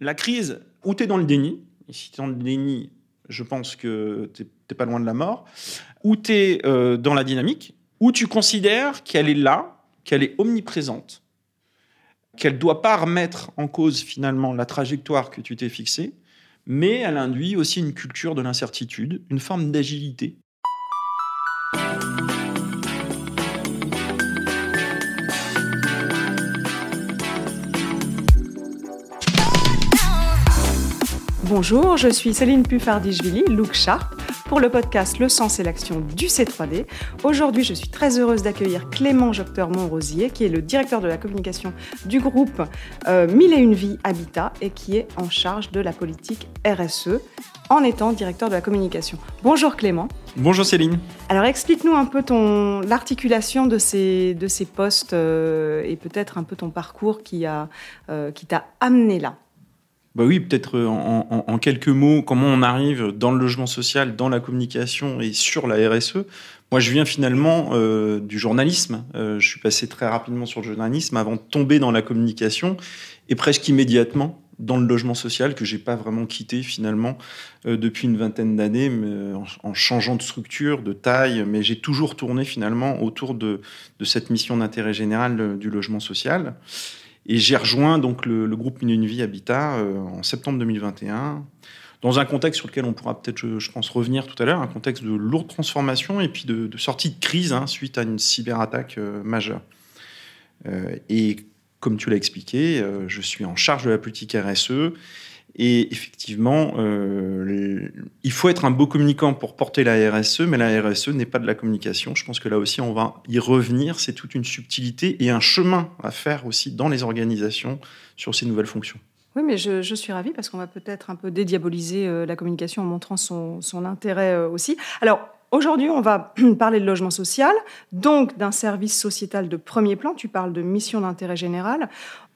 La crise, ou tu es dans le déni, et si tu es dans le déni, je pense que tu n'es pas loin de la mort, ou tu es euh, dans la dynamique, ou tu considères qu'elle est là, qu'elle est omniprésente, qu'elle ne doit pas remettre en cause finalement la trajectoire que tu t'es fixée, mais elle induit aussi une culture de l'incertitude, une forme d'agilité. Bonjour, je suis Céline Puffardichvili, Look Sharp, pour le podcast Le sens et l'action du C3D. Aujourd'hui, je suis très heureuse d'accueillir Clément Jocteur Montrosier, qui est le directeur de la communication du groupe euh, Mille et une Vie Habitat et qui est en charge de la politique RSE en étant directeur de la communication. Bonjour Clément. Bonjour Céline. Alors explique-nous un peu ton l'articulation de ces de ces postes euh, et peut-être un peu ton parcours qui a euh, qui t'a amené là. Bah oui, peut-être euh, en, quelques mots, comment on arrive dans le logement social, dans la communication et sur la RSE. Moi, je viens finalement euh, du journalisme. Euh, je suis passé très rapidement sur le journalisme avant de tomber dans la communication et presque immédiatement dans le logement social que j'ai pas vraiment quitté finalement depuis une vingtaine d'années en, changeant de structure, de taille, mais j'ai toujours tourné finalement autour de, de cette mission d'intérêt général du logement social. Et j'ai rejoint donc le, groupe Une Vie Habitat euh, en septembre 2021, dans un contexte sur lequel on pourra peut-être, je, pense, revenir tout à l'heure, un contexte de lourde transformation et puis de, sortie de crise hein, suite à une cyberattaque euh, majeure. Euh, et comme tu l'as expliqué, je suis en charge de la politique RSE et effectivement, euh, il faut être un beau communicant pour porter la RSE, mais la RSE n'est pas de la communication. Je pense que là aussi, on va y revenir. C'est toute une subtilité et un chemin à faire aussi dans les organisations sur ces nouvelles fonctions. Oui, mais je, suis ravie parce qu'on va peut-être un peu dédiaboliser euh, la communication en montrant son, son intérêt euh, aussi. Alors, Aujourd'hui, on va parler de logement social, donc d'un service sociétal de premier plan. Tu parles de mission d'intérêt général.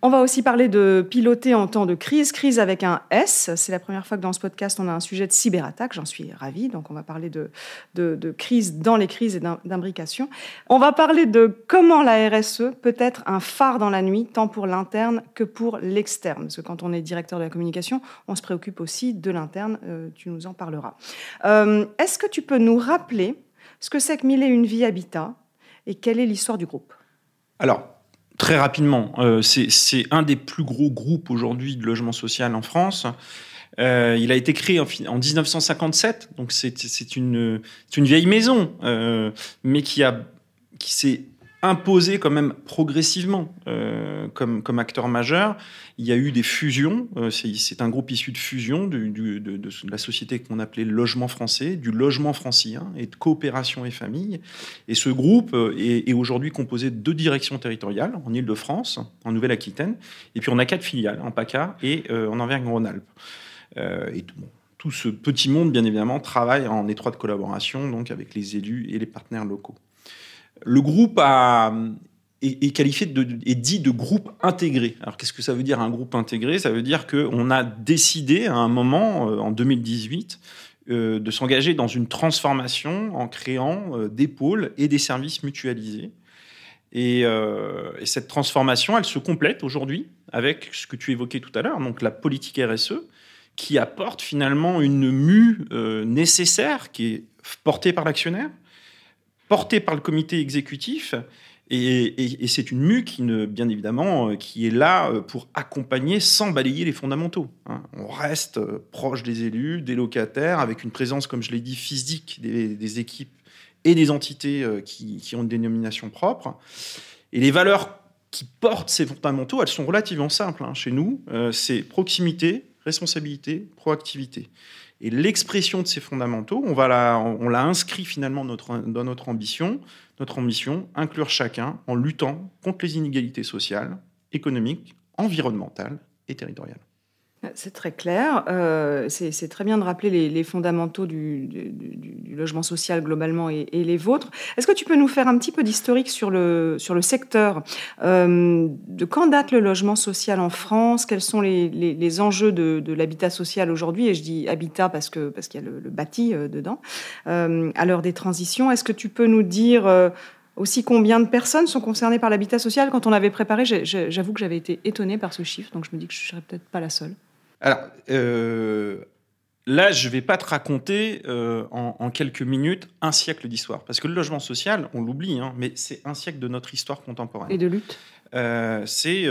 On va aussi parler de piloter en temps de crise, crise avec un S. C'est la première fois que dans ce podcast, on a un sujet de cyberattaque. J'en suis ravie. Donc, on va parler de, crise dans les crises et d'imbrication. On va parler de comment la RSE peut être un phare dans la nuit, tant pour l'interne que pour l'externe. Parce que quand on est directeur de la communication, on se préoccupe aussi de l'interne. Euh, tu nous en parleras. Euh, est-ce que tu peux nous rappeler ce que c'est que Mille et une vie habitat et quelle est l'histoire du groupe? Alors, Très rapidement, euh, c'est un des plus gros groupes aujourd'hui de logement social en France. Euh, il a été créé en, 1957, donc c'est une, une, vieille maison, euh, mais qui, a, qui s'est imposé quand même progressivement euh, comme, acteur majeur. Il y a eu des fusions. Euh, c'est un groupe issu de fusion de, la société qu'on appelait Logement Français, du logement francien et de coopération et famille. Et ce groupe euh, est, aujourd'hui composé de deux directions territoriales, en Ile-de-France, en Nouvelle-Aquitaine, et puis on a quatre filiales, en PACA et en Auvergne-Rhône-Alpes. et tout, tout ce petit monde, bien évidemment, travaille en étroite collaboration donc avec les élus et les partenaires locaux. Le groupe est, qualifié de, dit de groupe intégré. Alors qu'est-ce que ça veut dire un groupe intégré? Ça veut dire qu'on a décidé à un moment, euh, en 2018, euh, de s'engager dans une transformation en créant euh, des pôles et des services mutualisés. Et, et, cette transformation, elle se complète aujourd'hui avec ce que tu évoquais tout à l'heure, donc la politique RSE, qui apporte finalement une mue nécessaire qui est portée par l'actionnaire, porté par le comité exécutif. Et, c'est une MU qui, bien évidemment, euh, qui est là euh, pour accompagner sans balayer les fondamentaux. Hein. On reste euh, proche des élus, des locataires, avec une présence, comme je l'ai dit, physique des, équipes et des entités qui, ont une dénomination propre. Et les valeurs qui portent ces fondamentaux, elles sont relativement simples hein. chez nous. c'est proximité, responsabilité, proactivité. Et l'expression de ces fondamentaux, on, l'a inscrit finalement dans notre ambition. Notre ambition, inclure chacun en luttant contre les inégalités sociales, économiques, environnementales et territoriales. C'est très clair. Euh, c'est très bien de rappeler les, fondamentaux du, logement social globalement et, les vôtres. Est-ce que tu peux nous faire un petit peu d'historique sur le, sur le secteur euh, De quand date le logement social en France? Quels sont les, enjeux de, l'habitat social aujourd'hui? Et je dis habitat parce qu'il parce qu'il y a le, bâti euh, dedans. à l'heure des transitions, est-ce que tu peux nous dire aussi combien de personnes sont concernées par l'habitat social? Quand on avait préparé, j'avoue que j'avais été étonnée par ce chiffre, donc je me dis que je ne serais peut-être pas la seule. Alors, euh, là, je ne vais pas te raconter euh, en, quelques minutes un siècle d'histoire. Parce que le logement social, on l'oublie, hein, mais c'est un siècle de notre histoire contemporaine. Et de lutte euh, c'est,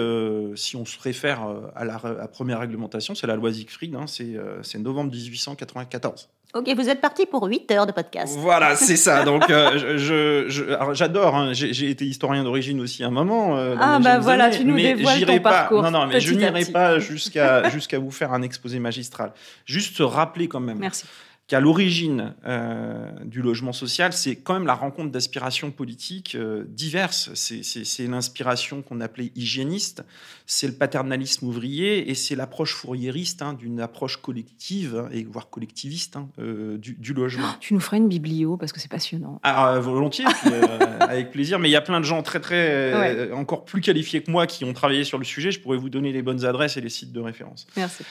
si on se réfère à la, première réglementation, c'est la loi Siegfried, hein, c'est novembre 1894. Ok, vous êtes parti pour 8 heures de podcast. Voilà, c'est ça. Donc, euh, j'adore. Hein, j'ai été historien d'origine aussi à un moment. Euh, ah, bah voilà, tu nous dévoiles ton pas, parcours. Non, non, mais je n'irai pas jusqu'à jusqu'à vous faire un exposé magistral. Juste se rappeler quand même. Merci qu'à l'origine euh, du logement social, c'est quand même la rencontre d'aspirations politiques euh, diverses. C'est l'inspiration qu'on appelait hygiéniste, c'est le paternalisme ouvrier et c'est l'approche fourriériste hein, d'une approche collective et voire collectiviste hein, euh, du, logement. Oh, tu nous ferais une biblio parce que c'est passionnant. Ah, volontiers, avec plaisir. Mais il y a plein de gens très très encore plus qualifiés que moi qui ont travaillé sur le sujet. Je pourrais vous donner les bonnes adresses et les sites de référence. Merci.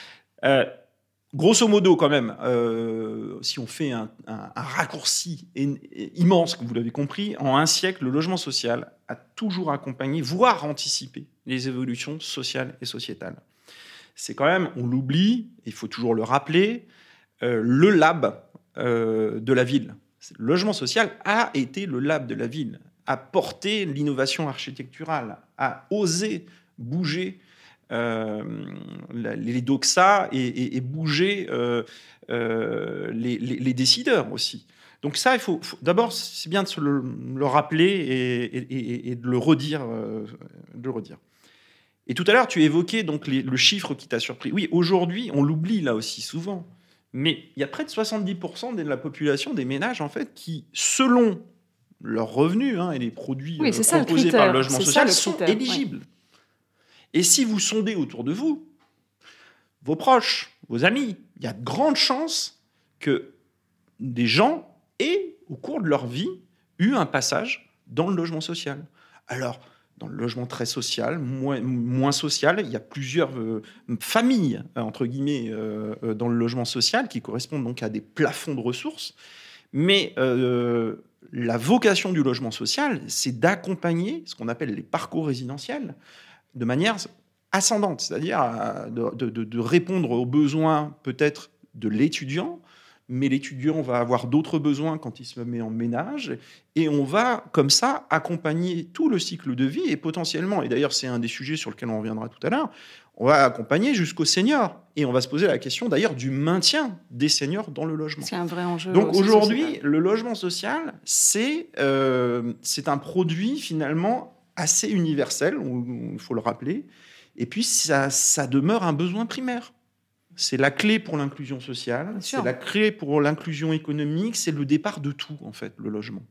Grosso modo, quand même, euh, si on fait un, raccourci immense, que vous l'avez compris, en un siècle, le logement social a toujours accompagné, voire anticipé, les évolutions sociales et sociétales. C'est quand même, on l'oublie, il faut toujours le rappeler, euh, le lab euh, de la ville. Le logement social a été le lab de la ville, a porté l'innovation architecturale, a osé bouger les doxa et, bouger euh, euh, les, décideurs aussi. Donc ça, il faut, d'abord, c'est bien de se le, rappeler et, de le redire, de le redire. Et tout à l'heure, tu évoquais donc le chiffre qui t'a surpris. Oui, aujourd'hui, on l'oublie là aussi souvent, mais il y a près de 70% de la population des ménages en fait qui, selon leurs revenus hein, et les produits proposés par le logement social, sont éligibles. Et si vous sondez autour de vous, vos proches, vos amis, il y a de grandes chances que des gens aient, au cours de leur vie, eu un passage dans le logement social. Alors, dans le logement très social, moins, social, il y a plusieurs euh, familles, entre guillemets, euh, euh, dans le logement social qui correspondent donc à des plafonds de ressources. Mais la vocation du logement social, c'est d'accompagner ce qu'on appelle les parcours résidentiels de manière ascendante, c'est-à-dire euh, de, répondre aux besoins peut-être de l'étudiant, mais l'étudiant va avoir d'autres besoins quand il se met en ménage, et on va comme ça accompagner tout le cycle de vie, et potentiellement, et d'ailleurs c'est un des sujets sur lequel on reviendra tout à l'heure, on va accompagner jusqu'aux seniors, et on va se poser la question d'ailleurs du maintien des seniors dans le logement. C'est un vrai enjeu. Donc aujourd'hui, le logement social, c'est euh, c'est un produit finalement assez universel, il faut le rappeler. Et puis, ça, ça demeure un besoin primaire. C'est la clé pour l'inclusion sociale, c'est la clé pour l'inclusion économique, c'est le départ de tout, en fait, le logement.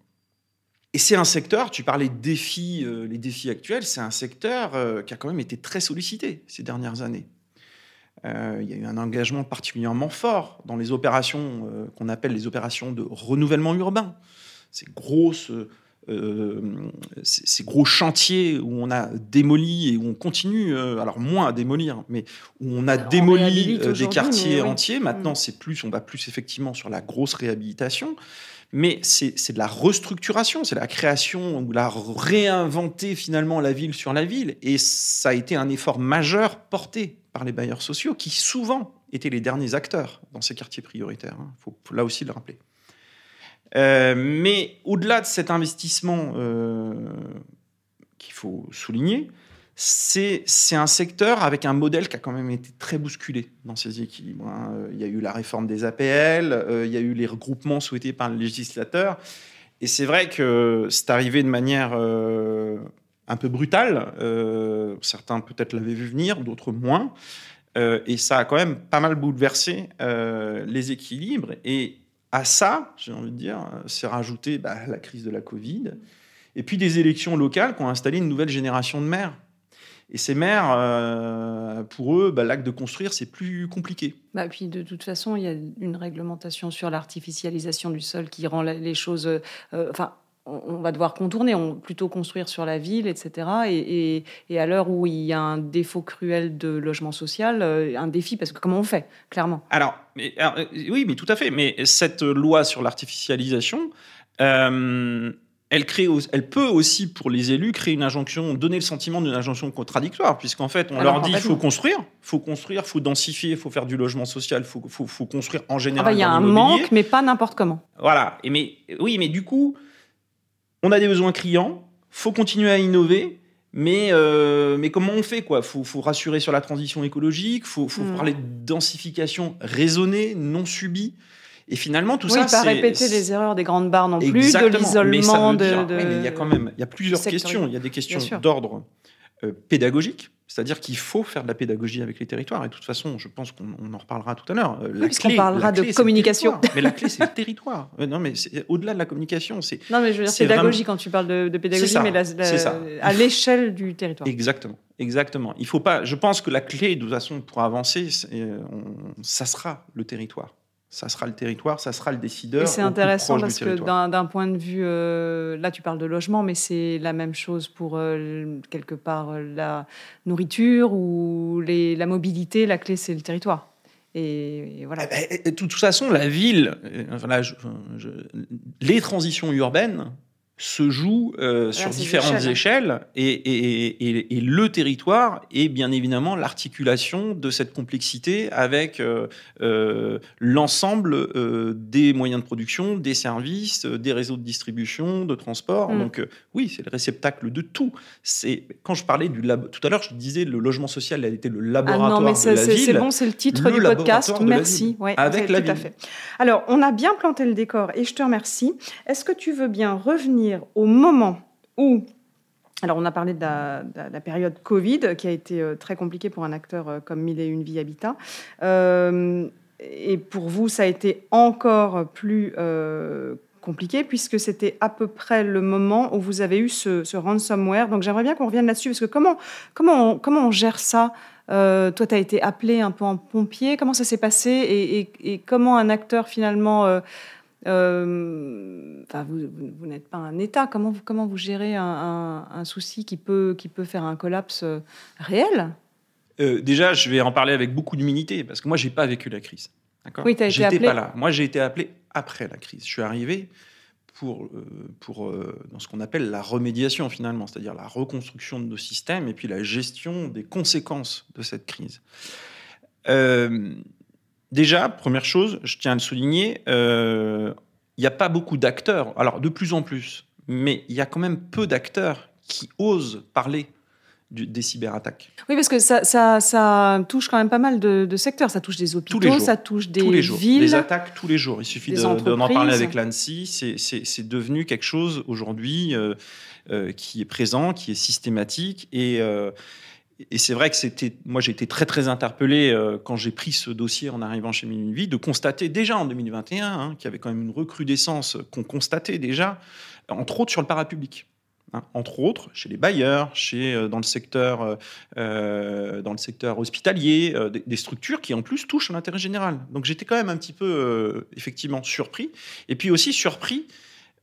Et c'est un secteur, tu parlais de défis, euh, les défis actuels, c'est un secteur euh, qui a quand même été très sollicité ces dernières années. Euh, il y a eu un engagement particulièrement fort dans les opérations qu'on appelle les opérations de renouvellement urbain. Ces grosses euh, ces gros chantiers où on a démoli et où on continue, euh, alors moins à démolir, mais où on a démoli euh, des quartiers entiers. Maintenant, mm. c'est plus, on va plus effectivement sur la grosse réhabilitation. Mais c'est de la restructuration, c'est la création ou la réinventer finalement la ville sur la ville. Et ça a été un effort majeur porté par les bailleurs sociaux qui souvent étaient les derniers acteurs dans ces quartiers prioritaires. Il hein. faut là aussi le rappeler. Euh, mais au-delà de cet investissement euh, qu'il faut souligner, c'est un secteur avec un modèle qui a quand même été très bousculé dans ses équilibres. Hein. Il y a eu la réforme des APL, euh, il y a eu les regroupements souhaités par le législateur. Et c'est vrai que c'est arrivé de manière un peu brutale. certains peut-être l'avaient vu venir, d'autres moins. et ça a quand même pas mal bouleversé les équilibres. Et à ça, j'ai envie de dire, s'est rajouté bah, la crise de la Covid, et puis des élections locales qui ont installé une nouvelle génération de maires. Et ces maires, euh, pour eux, bah, l'acte de construire, c'est plus compliqué. Bah, puis de toute façon, il y a une réglementation sur l'artificialisation du sol qui rend les choses. Euh, on va devoir contourner, on, plutôt construire sur la ville, etc. Et, à l'heure où il y a un défaut cruel de logement social, euh, un défi, parce que comment on fait, clairement? Alors, euh, oui, mais tout à fait. Mais cette loi sur l'artificialisation, euh, elle, crée, elle peut aussi, pour les élus, créer une injonction, donner le sentiment d'une injonction contradictoire, puisqu'en fait, on leur dit il faut construire, faut construire, faut densifier, faut faire du logement social, faut, faut, faut construire en général. Ah bah, il y a un manque, mais pas n'importe comment. Voilà. Et mais, oui, mais du coup, on a des besoins criants, faut continuer à innover. Mais, euh, mais comment on fait quoi? Faut, faut rassurer sur la transition écologique, faut, faut mm. parler de densification raisonnée, non subie. Et finalement, tout oui, ça, pas répéter les erreurs des grandes barres non plus, de l'isolement, de, de... mais il y a quand même, il y a plusieurs questions. Il y a des questions d'ordre euh, pédagogique, c'est-à-dire qu'il faut faire de la pédagogie avec les territoires. Et de toute façon, je pense qu'on en reparlera tout à l'heure. Euh, oui, parlera de communication. mais la clé, c'est le territoire. Euh, non, mais au-delà de la communication, c'est. Non, mais je veux dire pédagogie quand tu parles de, pédagogie, mais à l'échelle du territoire. Exactement. Exactement. Il faut pas. Je pense que la clé, de toute façon, pour avancer, ça sera le territoire ça sera le territoire, ça sera le décideur. C'est intéressant parce que d'un point de vue, euh, là tu parles de logement, mais c'est la même chose pour euh, quelque part euh, la nourriture ou les, la mobilité. La clé, c'est le territoire. Et, voilà. Eh ben, de toute façon, la ville, les transitions urbaines, se joue euh, sur différentes échelles, et, et, et, le territoire est bien évidemment l'articulation de cette complexité avec euh, euh, l'ensemble des moyens de production, des services, des réseaux de distribution, de transport. Mm. Donc oui, c'est le réceptacle de tout. C'est quand je parlais du lab... tout à l'heure, je disais le logement social a été le laboratoire ah non, mais de la ville. C'est bon, c'est le titre du podcast. Merci. Ouais, avec la tout À fait. Alors, on a bien planté le décor et je te remercie. Est-ce que tu veux bien revenir au moment où alors, on a parlé de la, période Covid, qui a été euh, très compliquée pour un acteur euh, comme Mille et une vie habitat. Euh, et pour vous, ça a été encore plus compliqué, puisque c'était à peu près le moment où vous avez eu ce, ransomware. Donc, j'aimerais bien qu'on revienne là-dessus, parce que comment, comment, on, comment on gère ça? Toi, tu as été appelé un peu en pompier. Comment ça s'est passé? Et, et, comment un acteur, finalement euh, vous, n'êtes pas un État. Comment vous, comment vous gérez un, souci qui peut, qui peut faire un collapse euh, réel? Euh, Déjà, je vais en parler avec beaucoup d'humilité, parce que moi, j'ai pas vécu la crise. Oui, tu été appelé. pas là. Moi, j'ai été appelé après la crise. Je suis arrivé pour, pour dans ce qu'on appelle la remédiation, finalement, c'est-à-dire la reconstruction de nos systèmes et puis la gestion des conséquences de cette crise. Déjà, première chose, je tiens à le souligner, euh, il n'y a pas beaucoup d'acteurs, alors de plus en plus, mais il y a quand même peu d'acteurs qui osent parler des cyberattaques. Oui, parce que ça, ça, touche quand même pas mal de, secteurs. Ça touche des hôpitaux, ça touche des tous les jours. villes. Des attaques tous les jours. Il suffit d'en parler avec l'ANSI. C'est devenu quelque chose aujourd'hui euh, euh, qui est présent, qui est systématique. Et, et c'est vrai que c'était, moi j'ai été très très interpellé euh, quand j'ai pris ce dossier en arrivant chez Mille Vie, de constater déjà en 2021 hein, qu'il y avait quand même une recrudescence qu'on constatait déjà, entre autres sur le parapublic. Hein, entre autres chez les bailleurs, chez, euh, dans, le secteur, euh, dans le secteur hospitalier, des, structures qui en plus touchent l'intérêt général. Donc j'étais quand même un petit peu effectivement surpris, et puis aussi surpris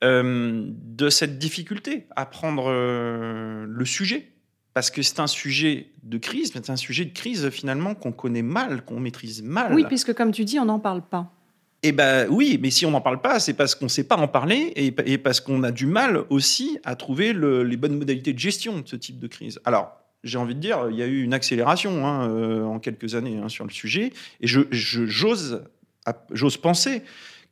de cette difficulté à prendre le sujet parce que c'est un sujet de crise, mais c'est un sujet de crise finalement qu'on connaît mal, qu'on maîtrise mal. Oui, puisque comme tu dis, on n'en parle pas. Eh ben oui, mais si on n'en parle pas, c'est parce qu'on ne sait pas en parler et, parce qu'on a du mal aussi à trouver les bonnes modalités de gestion de ce type de crise. Alors, j'ai envie de dire, il y a eu une accélération hein, euh, en quelques années hein, sur le sujet, et j'ose je, penser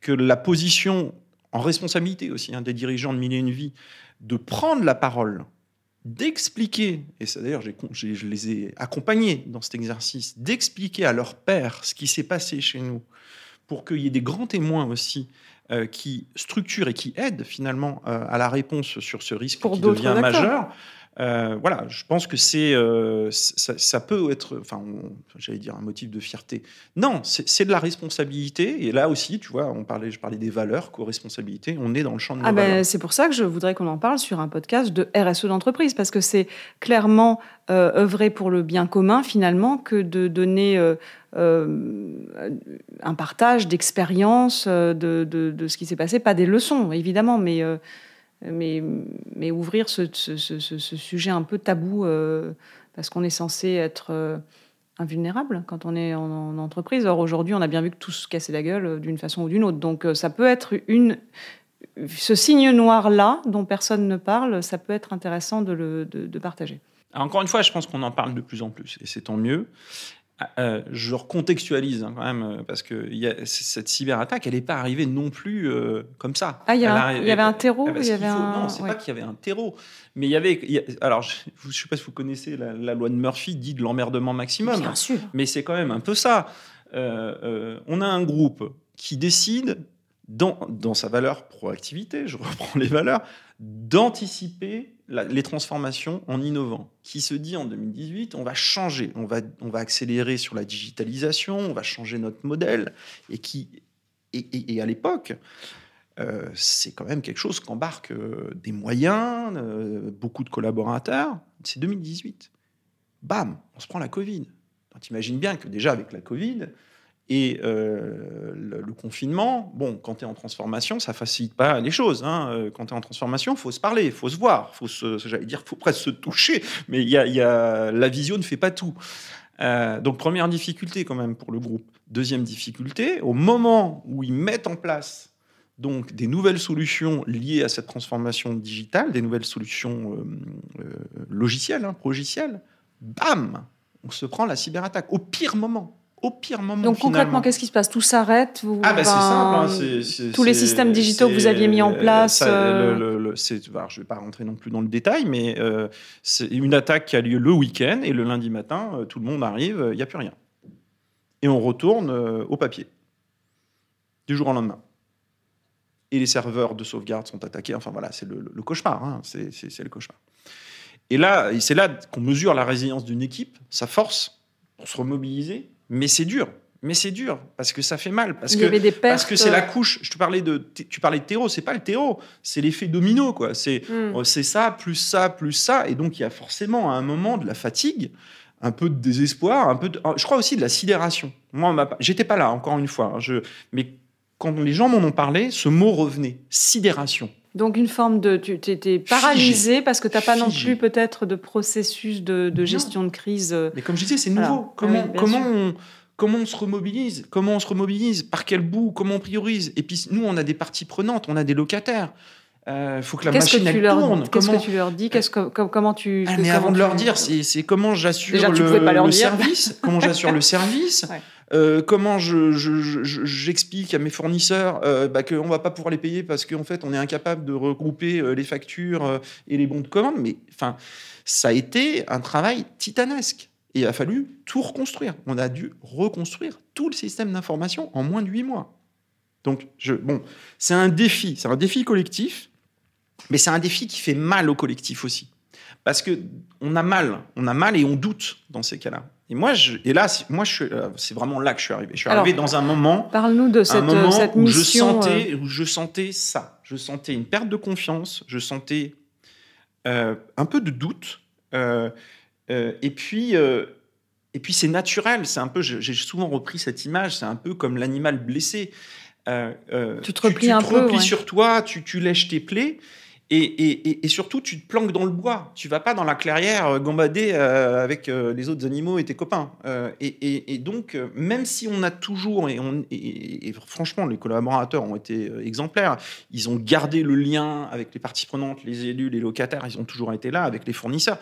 que la position en responsabilité aussi hein, des dirigeants de Mille et une Vie de prendre la parole d'expliquer, et ça d'ailleurs je les ai accompagnés dans cet exercice, d'expliquer à leur père ce qui s'est passé chez nous, pour qu'il y ait des grands témoins aussi euh, qui structurent et qui aident finalement euh, à la réponse sur ce risque qui devient majeur. Euh, voilà, je pense que c'est, euh, ça, peut être, enfin, j'allais dire un motif de fierté. Non, c'est de la responsabilité. Et là aussi, tu vois, on parlait, je parlais des valeurs, co-responsabilité. On est dans le champ de ah ben, C'est pour ça que je voudrais qu'on en parle sur un podcast de RSE d'entreprise, parce que c'est clairement euh, œuvrer pour le bien commun finalement que de donner un partage d'expérience de, de, de, ce qui s'est passé, pas des leçons évidemment, mais mais, ouvrir ce, sujet un peu tabou euh, parce qu'on est censé être euh, invulnérable quand on est en, entreprise. Or, aujourd'hui, on a bien vu que tout se cassait la gueule euh, d'une façon ou d'une autre. Donc, ça peut être une, ce signe noir-là, dont personne ne parle, ça peut être intéressant de, le, partager. encore une fois, je pense qu'on en parle de plus en plus, et c'est tant mieux. Ah, euh, je recontextualise hein, quand même, euh, parce que y a, cette cyberattaque, elle n'est pas arrivée non plus euh, comme ça. Ah, il y, avait un terreau il y avait un... Non, c'est pas qu'il y avait un terreau. Mais il y avait. alors, je ne sais pas si vous connaissez la, loi de Murphy, dit de l'emmerdement maximum. Bien sûr. Mais c'est quand même un peu ça. on a un groupe qui décide, dans, dans sa valeur proactivité, je reprends les valeurs, d'anticiper les transformations en innovant, qui se dit en 2018, on va changer, on va, on va accélérer sur la digitalisation, on va changer notre modèle, et qui, et, à l'époque, euh, c'est quand même quelque chose qu'embarque euh, des moyens, euh, beaucoup de collaborateurs. C'est 2018. Bam, on se prend la Covid. Tu imagines bien que déjà avec la Covid, et euh, le, confinement, bon, quand tu es en transformation, ça facilite pas les choses. Hein. Euh, quand tu es en transformation, faut se parler, faut se voir, faut j'allais dire, faut presque se toucher, mais y a, y a, la visio ne fait pas tout. Euh, donc première difficulté quand même pour le groupe. Deuxième difficulté, au moment où ils mettent en place donc des nouvelles solutions liées à cette transformation digitale, des nouvelles solutions logicielles, hein, bam, on se prend la cyberattaque au pire moment au pire moment. Donc concrètement, qu'est-ce qui se passe? Tout s'arrête Ah ben c'est simple. Hein, tous les systèmes digitaux que vous aviez mis en place. Euh... Le, je ne vais pas rentrer non plus dans le détail, mais euh, c'est une attaque qui a lieu le week-end et le lundi matin, euh, tout le monde arrive, il n'y a plus rien. Et on retourne euh, au papier du jour au lendemain. Et les serveurs de sauvegarde sont attaqués. Enfin voilà, c'est le, cauchemar. Hein, c'est le cauchemar. Et là, c'est là qu'on mesure la résilience d'une équipe, sa force pour se remobiliser mais c'est dur. Mais c'est dur parce que ça fait mal. Parce que, parce que c'est la couche. Je te parlais de, tu parlais de terreau. C'est pas le terreau, c'est l'effet domino. quoi. C'est hmm. euh, c'est ça, plus ça, plus ça. Et donc, il y a forcément à un moment de la fatigue, un peu de désespoir, un peu de, je crois aussi de la sidération. Moi, j'étais pas là, encore une fois. Hein. Je, mais quand les gens m'en ont parlé, ce mot revenait sidération. Donc une forme de... Tu étais paralysé parce que tu n'as pas non plus peut-être de processus de, gestion de crise. Euh, Mais comme je disais, c'est nouveau. Comment, comment, on, comment on se remobilise? Comment on se remobilise? Par quel bout? Comment on priorise? Et puis nous, on a des parties prenantes, on a des locataires. Il euh, faut que la machine elle tourne. Qu'est-ce que tu leur dis? Qu'est-ce que, comment tu ah, Mais avant de leur dire, c'est comment j'assure le, le service, comment j'assure le service, euh, comment j'explique je, à mes fournisseurs euh, bah, qu'on ne va pas pouvoir les payer parce qu'en fait, on est incapable de regrouper euh, les factures et les bons de commande. Mais enfin, ça a été un travail titanesque. Et il a fallu tout reconstruire. On a dû reconstruire tout le système d'information en moins de huit mois. Donc, bon, c'est un défi, c'est un défi collectif, mais c'est un défi qui fait mal au collectif aussi. Parce que on a mal, on a mal et on doute dans ces cas-là. Et moi, je, et là, moi, euh, c'est vraiment là que je suis arrivé. Je suis arrivé dans un moment. Parle-nous de cette, moment cette où je sentais, euh. où je sentais ça. Je sentais une perte de confiance. Je sentais euh, un peu de doute. et puis, et puis c'est naturel. C'est un peu. J'ai souvent repris cette image. C'est un peu comme l'animal blessé. tu te replies un peu. Tu te replies sur toi. Tu, tu lèches tes plaies. Et, surtout, tu te planques dans le bois. Tu vas pas dans la clairière euh, gambader euh, avec euh, les autres animaux et tes copains. et, donc, même si on a toujours, et, franchement, les collaborateurs ont été exemplaires, ils ont gardé le lien avec les parties prenantes, les élus, les locataires, ils ont toujours été là avec les fournisseurs.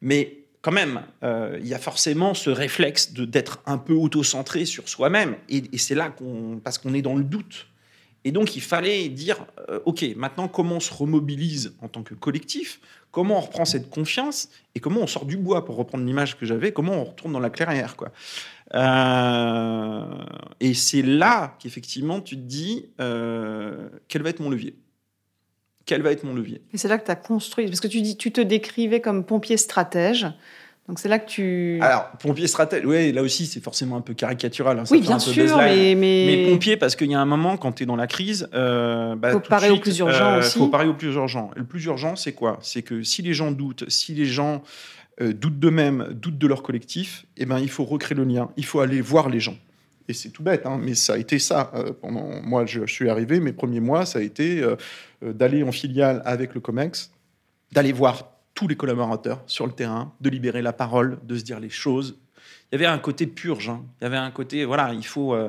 Mais quand même, il y a forcément ce réflexe d'être un peu auto-centré sur soi-même. Et, c'est là qu'on, parce qu'on est dans le doute. Et donc, il fallait dire, euh, OK, maintenant, comment on se remobilise en tant que collectif? Comment on reprend cette confiance? Et comment on sort du bois, pour reprendre l'image que j'avais Comment on retourne dans la clairière quoi? Euh, et c'est là qu'effectivement, tu te dis, euh, quel va être mon levier? Quel va être mon levier? Et c'est là que tu as construit, parce que tu, dis, tu te décrivais comme pompier stratège. Donc c'est là que tu. Alors, pompier stratège, oui, là aussi, c'est forcément un peu caricatural. Hein, oui, bien sûr, mais, mais... pompier, parce qu'il y a un moment, quand tu es dans la crise. Euh, bah, faut parer au plus urgent euh, aussi. faut parer au plus urgent. le plus urgent, c'est quoi? C'est que si les gens doutent, si les gens euh, doutent d'eux-mêmes, doutent de leur collectif, eh ben, il faut recréer le lien. Il faut aller voir les gens. Et c'est tout bête, hein, mais ça a été ça. Euh, pendant Moi, je, je, suis arrivé, mes premiers mois, ça a été d'aller en filiale avec le COMEX, d'aller voir tous les collaborateurs sur le terrain, de libérer la parole, de se dire les choses. Il y avait un côté purge. Hein. Il y avait un côté, voilà, il faut. Euh,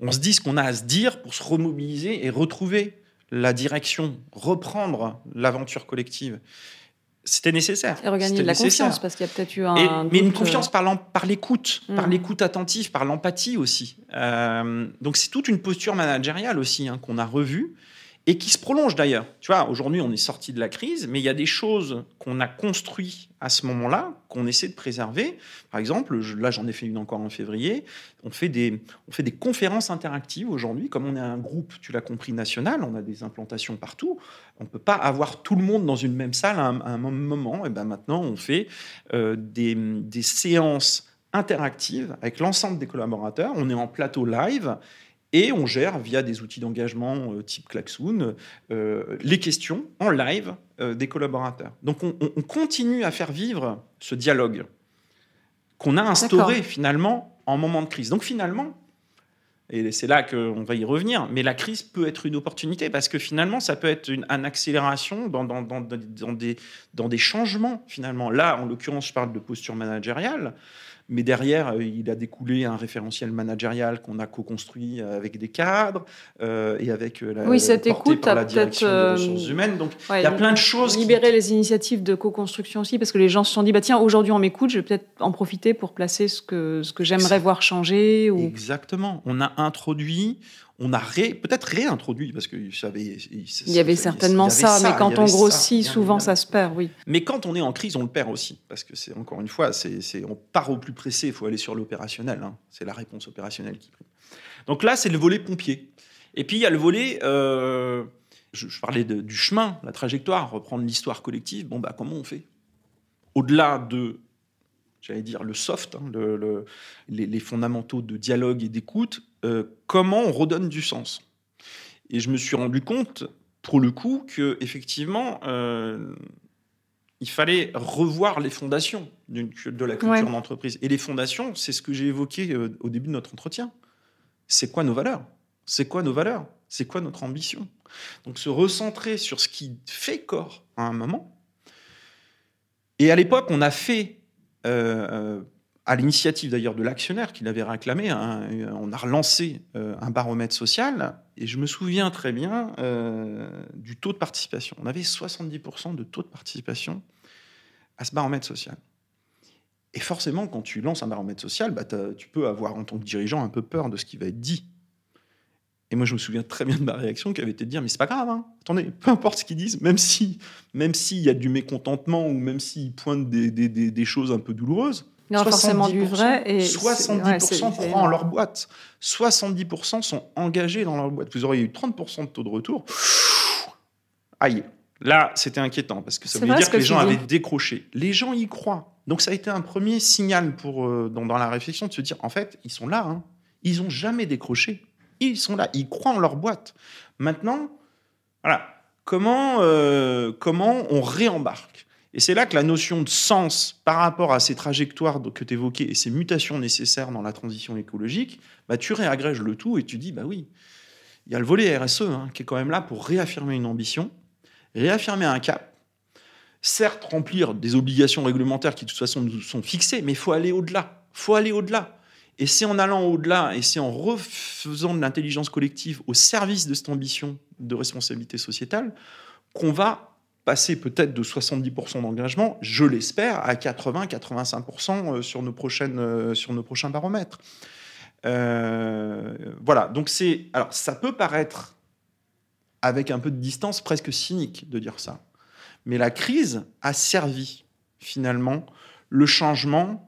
on se dit ce qu'on a à se dire pour se remobiliser et retrouver la direction, reprendre l'aventure collective. C'était nécessaire. Et regagner de la nécessaire. confiance, parce qu'il y a peut-être eu Et- un. mais une euh, confiance par, par l'écoute, par Mm. l'écoute attentive, par l'empathie aussi. Euh, donc c'est toute une posture managériale aussi hein, qu'on a revue et qui se prolonge d'ailleurs. Tu vois, aujourd'hui on est sorti de la crise, mais il y a des choses qu'on a construites à ce moment-là qu'on essaie de préserver. Par exemple, là j'en ai fait une encore en février. On fait des, on fait des conférences interactives aujourd'hui. Comme on est un groupe, tu l'as compris, national, on a des implantations partout. On ne peut pas avoir tout le monde dans une même salle à un, à un même moment. Et ben maintenant, on fait euh, des, des séances interactives avec l'ensemble des collaborateurs. On est en plateau live et on gère via des outils d'engagement euh, type Klaxoon euh, les questions en live euh, des collaborateurs. Donc on, on- on continue à faire vivre ce dialogue qu'on a instauré finalement en moment de crise. Donc finalement, et c'est là qu'on va y revenir, mais la crise peut être une opportunité parce que finalement, ça peut être une, une accélération dans, dans, dans- dans- dans des, dans des changements finalement. Là, en l'occurrence, je parle de posture managériale, mais derrière, euh, il a découlé un référentiel managérial qu'on a co-construit avec des cadres euh, et avec euh, la, Oui, cette écoute par a la direction des euh, ressources humaines. Donc, ouais, il y a plein de choses. qui- Libérer les initiatives de co-construction aussi, parce que les gens se sont dit, bah tiens, aujourd'hui on m'écoute, je vais peut-être en profiter pour placer ce que, ce que j'aimerais voir changer. Ou... Exactement. On a introduit, on a ré- peut-être réintroduit, parce que avait, Il y avait certainement il y avait ça, mais il quand on grossit, souvent ça se perd, oui. Mais quand on est en crise, on le perd aussi. Parce que c'est encore une fois, c'est, c'est- on part au plus pressé, il faut aller sur l'opérationnel. hein. C'est la réponse opérationnelle qui prime. Donc là, c'est le volet pompier. Et puis il y a le volet, euh, je, je parlais de- du chemin, la trajectoire, reprendre l'histoire collective. Bon, bah comment on fait? Au-delà de, j'allais dire, le soft, hein, le- le- les, les fondamentaux de dialogue et d'écoute, euh, comment on redonne du sens Et je me suis rendu compte, pour le coup, que effectivement, euh, il fallait revoir les fondations de la culture Ouais. d'entreprise. Et les fondations, c'est ce que j'ai évoqué euh, au début de notre entretien. C'est quoi nos valeurs? C'est quoi nos valeurs? C'est quoi notre ambition? Donc se recentrer sur ce qui fait corps à un moment. Et à l'époque, on a fait, euh, à l'initiative d'ailleurs de l'actionnaire qui l'avait réclamé, hein, on a relancé euh, un baromètre social. Et je me souviens très bien euh, du taux de participation. On avait 70% de taux de participation à ce baromètre social. Et forcément, quand tu lances un baromètre social, bah, tu peux avoir en tant que dirigeant un peu peur de ce qui va être dit. Et moi, je me souviens très bien de ma réaction qui avait été de dire, mais c'est pas grave, hein. attendez, peu importe ce qu'ils disent, même si, même s'il y a du mécontentement ou même s'ils pointent des choses un peu douloureuses, Il y aura forcément du 70%, vrai. Et c'est- 70% ouais, croient en leur boîte. 70% sont engagés dans leur boîte. Vous auriez eu 30% de taux de retour. Aïe. Là, c'était inquiétant parce que ça vrai dire que que les gens dis. avaient décroché. Les gens y croient. Donc ça a été un premier signal pour, euh, dans, dans la réflexion de se dire, en fait, ils sont là. hein. Ils n'ont jamais décroché. Ils sont là. Ils croient en leur boîte. Maintenant, voilà. Comment, euh, comment on réembarque? Et c'est là que la notion de sens par rapport à ces trajectoires que tu évoquais et ces mutations nécessaires dans la transition écologique, bah, tu réagrèges le tout et tu dis, bah oui, il y a le volet RSE hein, qui est quand même là pour réaffirmer une ambition, réaffirmer un cap, certes remplir des obligations réglementaires qui de toute façon nous sont fixées, mais il faut aller au-delà. faut aller au-delà. Et c'est en allant au-delà et c'est en refaisant de l'intelligence collective au service de cette ambition de responsabilité sociétale qu'on va passer peut-être de 70% d'engagement, je l'espère, à 80-85% euh, sur nos prochaines euh, sur nos prochains baromètres. Euh, voilà, donc c'est alors ça peut paraître avec un peu de distance presque cynique de dire ça, mais la crise a servi finalement le changement,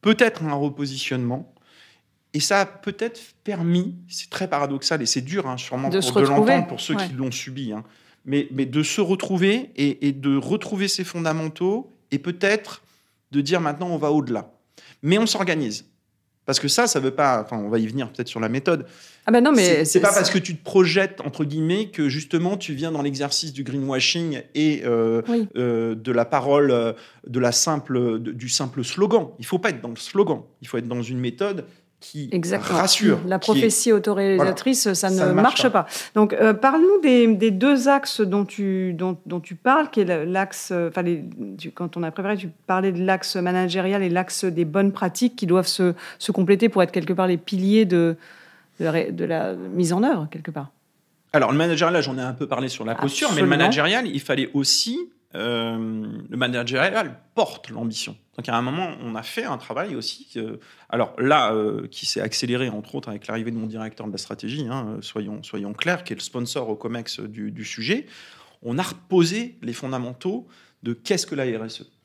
peut-être un repositionnement, et ça a peut-être permis, c'est très paradoxal et c'est dur hein, sûrement De pour de l'entendre pour ceux ouais. qui l'ont subi, hein, mais, mais de se retrouver et, et de retrouver ses fondamentaux et peut-être de dire maintenant on va au-delà. Mais on s'organise. Parce que ça, ça veut pas. Enfin, on va y venir peut-être sur la méthode. Ah ben non, mais C'est- pas parce que tu te projettes entre guillemets que justement tu viens dans l'exercice du greenwashing et euh, Oui. euh, de la parole, euh, de la simple, de- du simple slogan. Il faut pas être dans le slogan. Il faut être dans une méthode qui Exactement. rassure. La qui est- prophétie autoréalisatrice, ça ne Ça ne marche marche pas. Donc, euh, parle-nous des, des deux axes dont tu, dont, dont tu parles, qui est l'axe, euh, enfin, les- tu- quand on a préparé, tu parlais de l'axe managérial et l'axe des bonnes pratiques qui doivent se, se compléter pour être quelque part les piliers de, de la, mise en œuvre, quelque part. Alors, le managérial, là, j'en ai un peu parlé sur la posture, mais le managérial, il fallait aussi. Euh, le managérial porte l'ambition. Donc, à un moment, on a fait un travail aussi. alors là, euh, qui s'est accéléré, entre autres, avec l'arrivée de mon directeur de la stratégie, hein, soyons, soyons clairs, qui est le sponsor au COMEX du, du sujet. On a reposé les fondamentaux de qu'est-ce que la RSE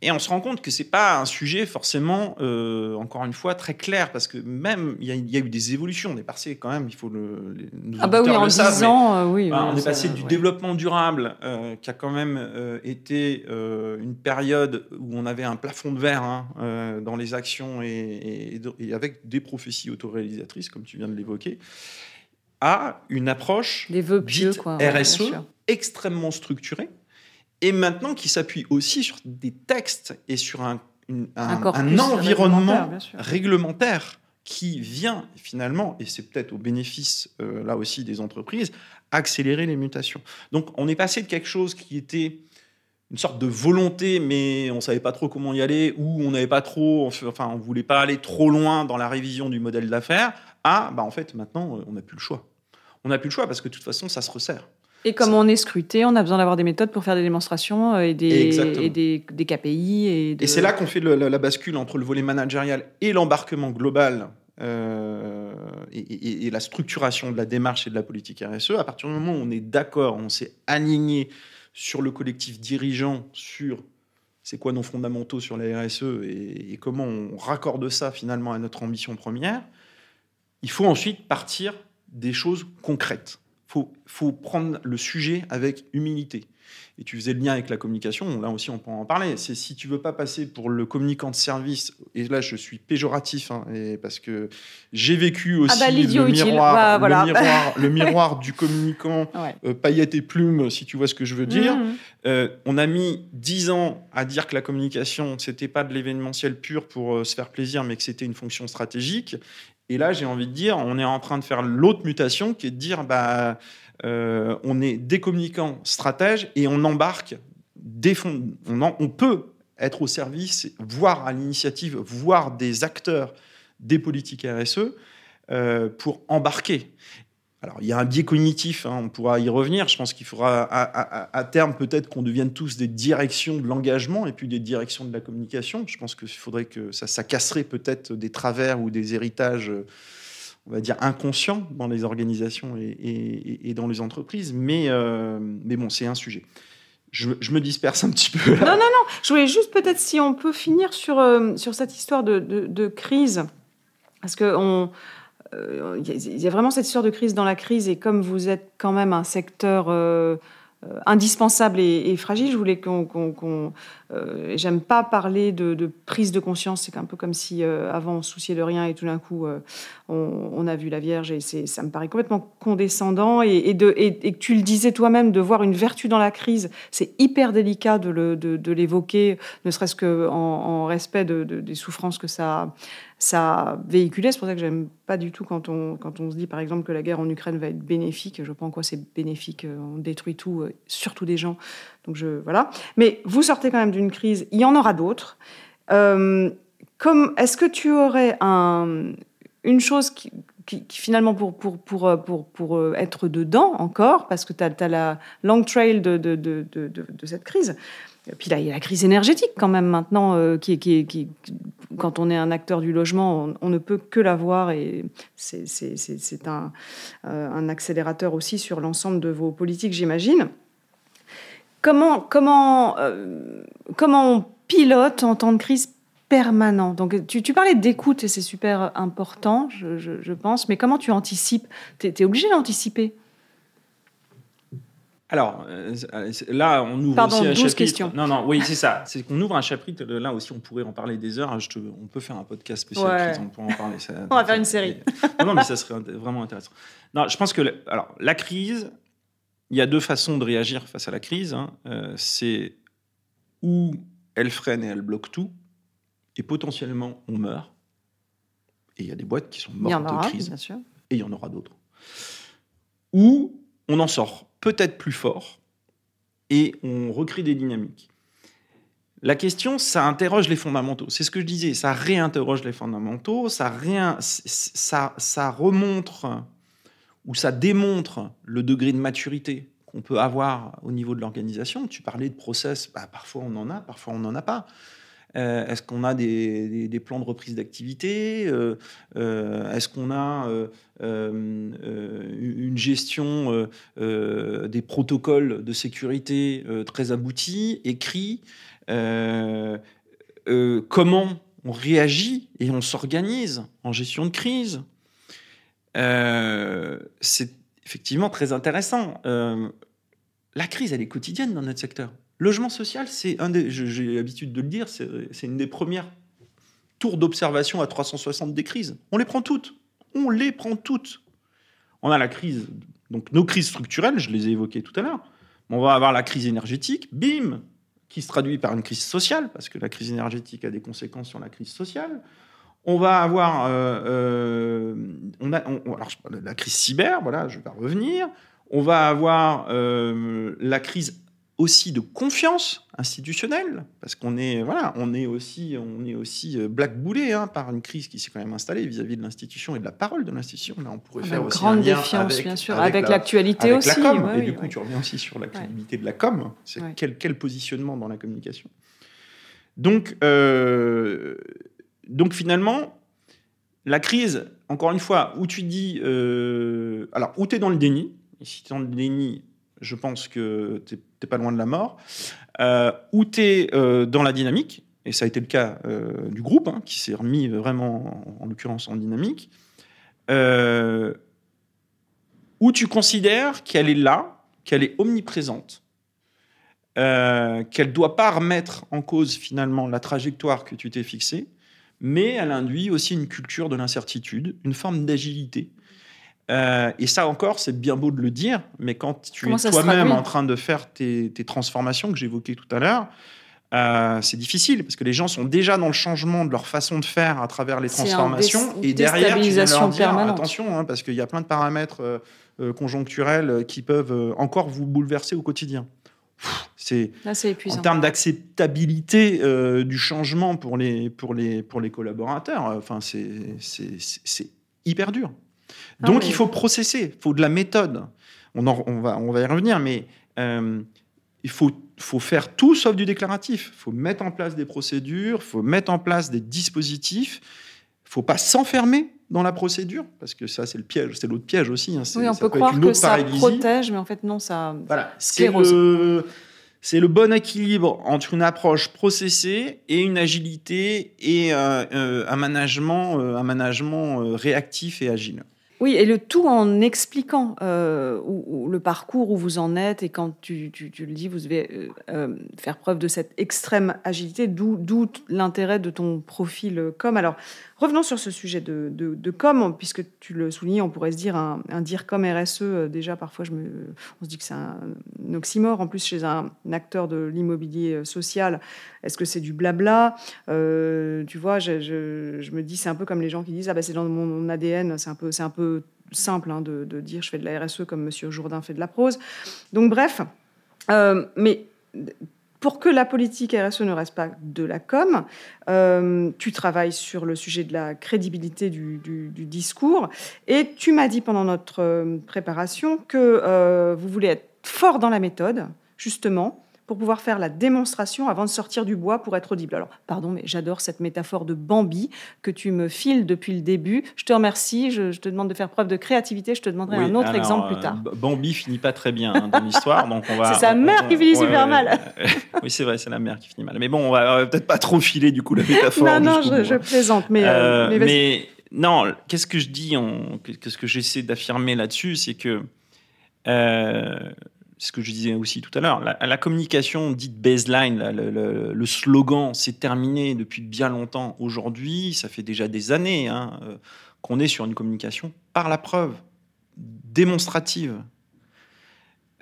et on se rend compte que c'est pas un sujet forcément, euh, encore une fois, très clair, parce que même il y, a eu des évolutions. On est passé quand même, il faut le. ah bah oui, en 10 ans, euh, oui. on est passé du développement durable, euh, qui a quand même été une période où on avait un plafond de verre hein, dans les actions et, avec des prophéties autoréalisatrices, comme tu viens de l'évoquer, à une approche des vœux pieux, quoi, RSE extrêmement structurée et maintenant qui s'appuie aussi sur des textes et sur un, un, environnement réglementaire, qui vient finalement, et c'est peut-être au bénéfice euh, là aussi des entreprises, accélérer les mutations. Donc on est passé de quelque chose qui était une sorte de volonté, mais on ne savait pas trop comment y aller, ou on n'avait pas trop, enfin on voulait pas aller trop loin dans la révision du modèle d'affaires, à bah en fait maintenant on n'a plus le choix. On n'a plus le choix parce que de toute façon ça se resserre. Et comme on est scruté, on a besoin d'avoir des méthodes pour faire des démonstrations euh, et des, des, KPI. Et, et c'est là qu'on fait la, bascule entre le volet managérial et l'embarquement global euh, et, la structuration de la démarche et de la politique RSE. À partir du moment où on est d'accord, on s'est aligné sur le collectif dirigeant, sur c'est quoi nos fondamentaux sur la RSE et, comment on raccorde ça finalement à notre ambition première, il faut ensuite partir des choses concrètes faut, faut prendre le sujet avec humilité. Et tu faisais le lien avec la communication, là aussi on peut en parler. C'est si tu veux pas passer pour le communicant de service, et là je suis péjoratif, hein, et parce que j'ai vécu aussi ah bah, le, miroir, le, miroir, le, miroir, du communicant, euh, paillettes et plumes, si tu vois ce que je veux dire. Mmh. Euh, on a mis dix ans à dire que la communication, c'était pas de l'événementiel pur pour euh, se faire plaisir, mais que c'était une fonction stratégique. Et là, j'ai envie de dire, on est en train de faire l'autre mutation qui est de dire, bah, euh, on est des communicants stratèges et on embarque des on peut être au service, voire à l'initiative, voire des acteurs des politiques RSE euh, pour embarquer. Alors, il y a un biais cognitif, hein, on pourra y revenir. Je pense qu'il faudra à, terme peut-être qu'on devienne tous des directions de l'engagement et puis des directions de la communication. Je pense qu'il faudrait que ça, ça casserait peut-être des travers ou des héritages, on va dire, inconscients dans les organisations et, dans les entreprises. Mais, euh, mais bon, c'est un sujet. Je, me disperse un petit peu. Non, non, non. Je voulais juste peut-être si on peut finir sur, euh, sur cette histoire de, de crise. Parce que on euh, il y a vraiment cette histoire de crise dans la crise, et comme vous êtes quand même un secteur euh, euh, indispensable et, fragile, je voulais qu'on. J'aime pas parler de, prise de conscience, c'est un peu comme si avant on se souciait de rien et tout d'un coup on, a vu la Vierge, et ça me paraît complètement condescendant. Et, que tu le disais toi-même, de voir une vertu dans la crise, c'est hyper délicat de l'évoquer, ne serait-ce qu'en en respect des souffrances que ça ça a véhiculé. C'est pour ça que j'aime pas du tout quand on, quand on se dit, par exemple, que la guerre en Ukraine va être bénéfique. Je ne sais pas en quoi c'est bénéfique. Euh, on détruit tout, euh, surtout des gens. Donc je, voilà. Mais vous sortez quand même d'une crise. Il y en aura d'autres. Euh, est-ce que tu aurais un, une chose qui, qui, finalement, pour, pour, pour, pour, pour être dedans encore, parce que tu as, la long trail de, de, de, de, de cette crise, puis là, il y a la crise énergétique quand même maintenant, euh, qui, quand on est un acteur du logement, on, ne peut que la voir et c'est un, euh, un, accélérateur aussi sur l'ensemble de vos politiques, j'imagine. Comment, comment, euh, comment on pilote en temps de crise permanent? Donc, tu, parlais d'écoute et c'est super important, je, pense, mais comment tu anticipes? Tu es obligé d'anticiper? Alors, euh, là, on ouvre aussi un chapitre. Non, non, oui, c'est ça. C'est qu'on ouvre un chapitre. Là aussi, on pourrait en parler des heures. Je on peut faire un podcast spécial. On peut en parler. on va faire une série. non, non, mais ça serait vraiment intéressant. Non, je pense que, alors, la crise, il y a deux façons de réagir face à la crise. Hein. Euh, c'est où elle freine et elle bloque tout, et potentiellement on meurt. Et il y a des boîtes qui sont mortes de crise. Bien sûr. Et il y en aura d'autres. Ou on en sort peut-être plus fort et on recrée des dynamiques. La question, ça interroge les fondamentaux. C'est ce que je disais, ça réinterroge les fondamentaux, ça, réin, ça, ça remontre ou ça démontre le degré de maturité qu'on peut avoir au niveau de l'organisation. Tu parlais de process, bah, parfois on en a, parfois on n'en a pas. Euh, est-ce qu'on a des, plans de reprise d'activité euh, euh, Est-ce qu'on a une gestion des protocoles de sécurité très aboutis, écrits Comment on réagit et on s'organise en gestion de crise? C'est effectivement très intéressant. la crise, elle est quotidienne dans notre secteur. Logement social, c'est un des, j'ai l'habitude de le dire, c'est une des premières tours d'observation à 360 des crises. On les prend toutes. On les prend toutes. On a la crise, donc nos crises structurelles, je les ai évoquées tout à l'heure. On va avoir la crise énergétique, bim, qui se traduit par une crise sociale, parce que la crise énergétique a des conséquences sur la crise sociale. On va avoir euh, euh, on a, alors, la crise cyber, voilà, je vais revenir. On va avoir euh, la crise aussi de confiance institutionnelle, parce qu'on est, voilà, on est aussi, on est aussi euh, blackboulé hein, par une crise qui s'est quand même installée vis-à-vis de l'institution et de la parole de l'institution. Là, on pourrait faire aussi grande défiance, bien sûr, avec, l'actualité aussi. La com. et du coup, tu reviens aussi sur la crédibilité de la com. C'est quel, quel, positionnement dans la communication. Donc, euh, donc finalement, la crise, encore une fois, où tu dis, euh, alors où tu es dans le déni, et si tu es dans le déni, je pense que tu n'es pas loin de la mort, euh, ou tu es euh, dans la dynamique, et ça a été le cas euh, du groupe, hein, qui s'est remis vraiment, en, l'occurrence, en dynamique, où tu considères qu'elle est là, qu'elle est omniprésente, qu'elle ne doit pas remettre en cause finalement la trajectoire que tu t'es fixée, mais elle induit aussi une culture de l'incertitude, une forme d'agilité euh, et ça encore, c'est bien beau de le dire, mais quand tu es toi-même en train de faire tes, transformations que j'évoquais tout à l'heure, euh, c'est difficile parce que les gens sont déjà dans le changement de leur façon de faire à travers les transformations et derrière tu viens leur dire attention hein, parce qu'il y a plein de paramètres euh, conjoncturels qui peuvent encore vous bouleverser au quotidien. C'est en termes d'acceptabilité du changement pour les, pour les, pour les collaborateurs. Enfin, c'est hyper dur. Donc il faut processer, il faut de la méthode. On, on, va, on va y revenir, mais euh, il faut, faut faire tout sauf du déclaratif. Il faut mettre en place des procédures, il faut mettre en place des dispositifs. Il ne faut pas s'enfermer dans la procédure, parce que ça, c'est le piège, c'est l'autre piège aussi. Hein. Oui, on peut croire que ça protège, mais en fait, non, ça. Voilà, c'est le, bon équilibre entre une approche processée et une agilité et euh, euh, un management, un management réactif et agile. Oui, et le tout en expliquant euh, le parcours où vous en êtes, et quand tu, le dis, vous devez euh, euh, faire preuve de cette extrême agilité, d'où l'intérêt de ton profil com. Alors, Revenons sur ce sujet de, de, com, puisque tu le soulignes, on pourrait se dire un, dire comme RSE, déjà parfois je me, on se dit que c'est un, oxymore, en plus chez un, acteur de l'immobilier social, est-ce que c'est du blabla? Tu vois, je, me dis, c'est un peu comme les gens qui disent, ah ben c'est dans mon ADN, c'est un peu, c'est un peu simple hein, de, dire je fais de la RSE comme Monsieur Jourdain fait de la prose. Donc bref, mais pour que la politique RSE ne reste pas de la com, euh, tu travailles sur le sujet de la crédibilité du, discours. Et tu m'as dit pendant notre euh, préparation que euh, vous voulez être fort dans la méthode, justement, pour pouvoir faire la démonstration avant de sortir du bois pour être audible. Alors, pardon, mais j'adore cette métaphore de Bambi que tu me files depuis le début. Je te remercie, je, te demande de faire preuve de créativité, je te demanderai un autre exemple plus tard. Euh, Bambi finit pas très bien hein, dans l'histoire, donc on va... C'est sa mère qui finit super mal. oui, c'est vrai, c'est la mère qui finit mal. Mais bon, on va, peut-être pas trop filer du coup la métaphore. non, non, je, plaisante, mais... Euh, euh, mais, non, qu'est-ce que je dis, qu'est-ce que j'essaie d'affirmer là-dessus, c'est que ce que je disais aussi tout à l'heure, la, communication dite baseline, le, slogan, c'est terminé depuis bien longtemps. Aujourd'hui, ça fait déjà des années hein, euh, qu'on est sur une communication par la preuve, démonstrative.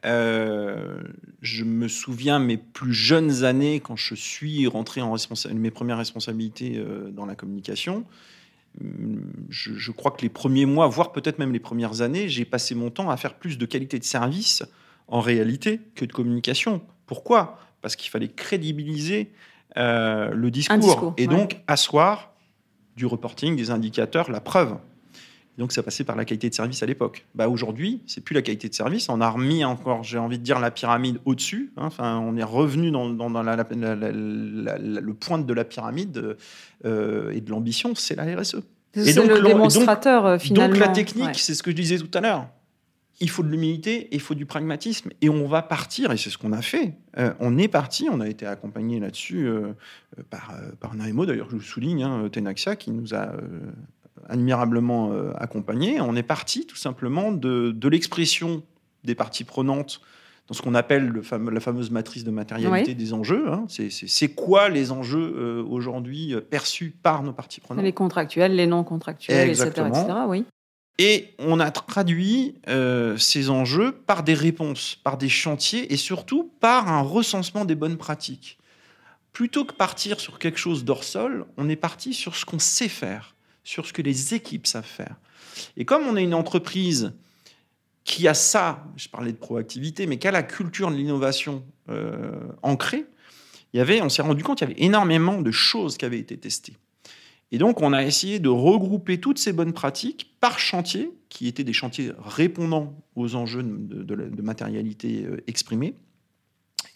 Euh, je me souviens mes plus jeunes années quand je suis rentré en mes premières responsabilités euh, dans la communication. Je, je, crois que les premiers mois, voire peut-être même les premières années, j'ai passé mon temps à faire plus de qualité de service en réalité que de communication. Pourquoi? Parce qu'il fallait crédibiliser euh, le discours, et ouais. donc asseoir du reporting, des indicateurs, la preuve. Donc ça passait par la qualité de service à l'époque. Bah aujourd'hui, c'est plus la qualité de service. On a remis encore, j'ai envie de dire, la pyramide au-dessus. hein. Enfin, on est revenu dans, dans- dans la- la- le point de la pyramide euh, et de l'ambition, c'est la RSE. Et C'est donc, le démonstrateur euh, finalement. Donc la technique, Ouais. c'est ce que je disais tout à l'heure. Il faut de l'humilité, il faut du pragmatisme, et on va partir, et c'est ce qu'on a fait. Euh, on est parti, on a été accompagné là-dessus euh, euh, par, euh, par d'ailleurs, je vous souligne, hein, Tenaxia, qui nous a euh, admirablement euh, accompagnés. On est parti tout simplement de, de l'expression des parties prenantes dans ce qu'on appelle le fameux- la fameuse matrice de matérialité des enjeux. hein. C'est- quoi les enjeux euh, aujourd'hui euh, perçus par nos parties prenantes? Les contractuels, les non contractuels, etc., etc., Oui. Et on a traduit euh, ces enjeux par des réponses, par des chantiers et surtout par un recensement des bonnes pratiques. Plutôt que partir sur quelque chose d'hors sol, on est parti sur ce qu'on sait faire, sur ce que les équipes savent faire. Et comme on est une entreprise qui a ça, je parlais de proactivité, mais qui a la culture de l'innovation euh, ancrée, il y avait, on s'est rendu compte qu'il y avait énormément de choses qui avaient été testées. Et donc, on a essayé de regrouper toutes ces bonnes pratiques par chantier, qui étaient des chantiers répondant aux enjeux de, de- de matérialité euh, exprimée.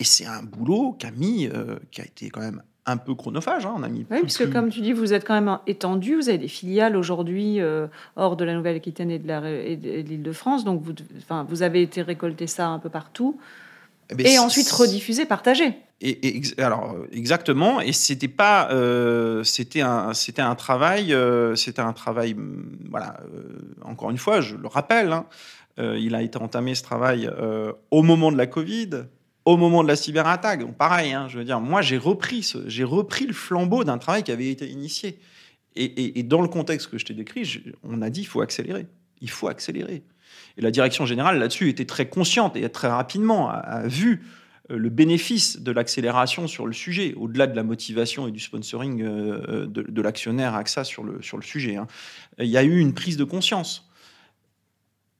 Et c'est un boulot qui a mis, euh, qui a été quand même un peu chronophage. hein. On a mis Oui, plus- puisque plus- comme tu dis, vous êtes quand même étendu, vous avez des filiales aujourd'hui euh, hors de la Nouvelle-Aquitaine et de l'Île-de-France, donc vous, enfin, vous avez été récolter ça un peu partout, et c'est- ensuite rediffusé, partagé. Et, et alors euh, exactement, et c'était pas, euh, c'était un, c'était un travail, euh, c'était un travail, hum, voilà. euh, encore une fois, je le rappelle, hein, il a été entamé ce travail au moment de la Covid, au moment de la cyberattaque. Donc pareil, hein, je veux dire, moi j'ai repris, j'ai repris le flambeau d'un travail qui avait été initié. Et, et- et dans le contexte que je t'ai décrit, je- on a dit il faut accélérer, il faut accélérer. Et la direction générale là-dessus était très consciente et très rapidement a, vu euh, le bénéfice de l'accélération sur le sujet, au-delà de la motivation et du sponsoring euh, de, de l'actionnaire AXA sur le, sur le sujet. hein. Il y a eu une prise de conscience.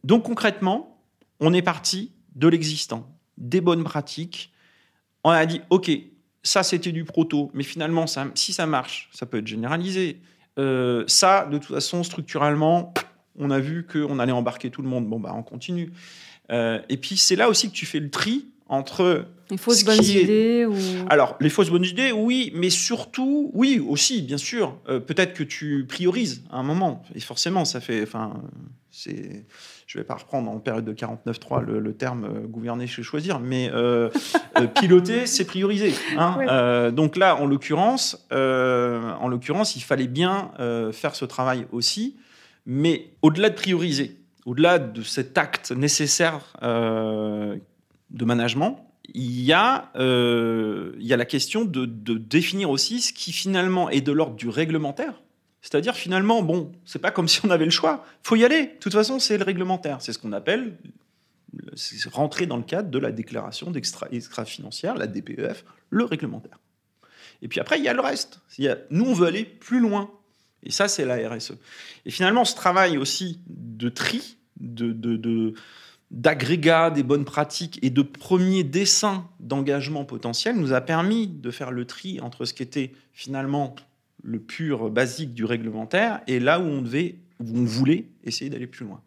Donc concrètement, on est parti de l'existant, des bonnes pratiques. On a dit, OK, ça c'était du proto, mais finalement, si ça marche, ça peut être généralisé. Euh, ça, de toute façon, structurellement, on a vu qu'on allait embarquer tout le monde. Bon, bah, on continue. Euh, et puis, c'est là aussi que tu fais le tri entre Les fausses bonnes est- idées ou... alors, les fausses bonnes idées, oui, mais surtout, oui, aussi, bien sûr. Euh, Peut-être que tu priorises à un moment. Et forcément, ça fait. Enfin, c'est. Je vais pas reprendre en période de 49.3 le, le terme euh, gouverner, chez choisir, mais euh, piloter, c'est prioriser. hein. Donc là, en l'occurrence, en l'occurrence, il fallait bien faire ce travail aussi, mais au-delà de prioriser, au-delà de cet acte nécessaire euh, de management, il y a, euh, la question de, définir aussi ce qui finalement est de l'ordre du réglementaire. C'est-à-dire finalement, bon, c'est pas comme si on avait le choix. faut y aller. De toute façon, c'est le réglementaire. C'est ce qu'on appelle rentrer dans le cadre de la déclaration d'extra extra financière, la DPEF, le réglementaire. Et puis après, il y a le reste. Nous, on veut aller plus loin. Et ça, c'est la RSE. Et finalement, ce travail aussi de tri, de, d'agrégat des bonnes pratiques et de premiers dessins d'engagement potentiel nous a permis de faire le tri entre ce qui était finalement le pur basique du réglementaire et là où on devait, où on voulait essayer d'aller plus loin.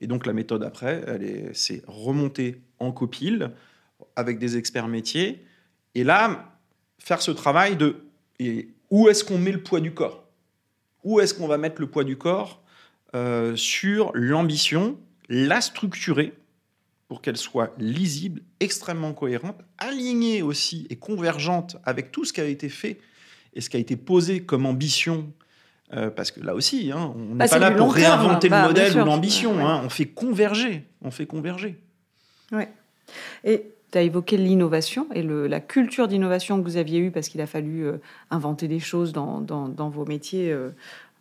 Et donc la méthode après, c'est remonter en copile avec des experts métiers et là faire ce travail de où est-ce qu'on met le poids du corps? Où est-ce qu'on va mettre le poids du corps euh, sur l'ambition, la structurer pour qu'elle soit lisible, extrêmement cohérente, alignée aussi et convergente avec tout ce qui a été fait et ce qui a été posé comme ambition. euh, parce que là aussi, hein, on Bah, n'est c'est pas là pour terme, réinventer bah, le bien modèle ou l'ambition. Ouais, ouais. hein, on fait converger. On fait converger. Et tu as évoqué l'innovation et le- la culture d'innovation que vous aviez eue parce qu'il a fallu euh, inventer des choses dans, vos métiers euh,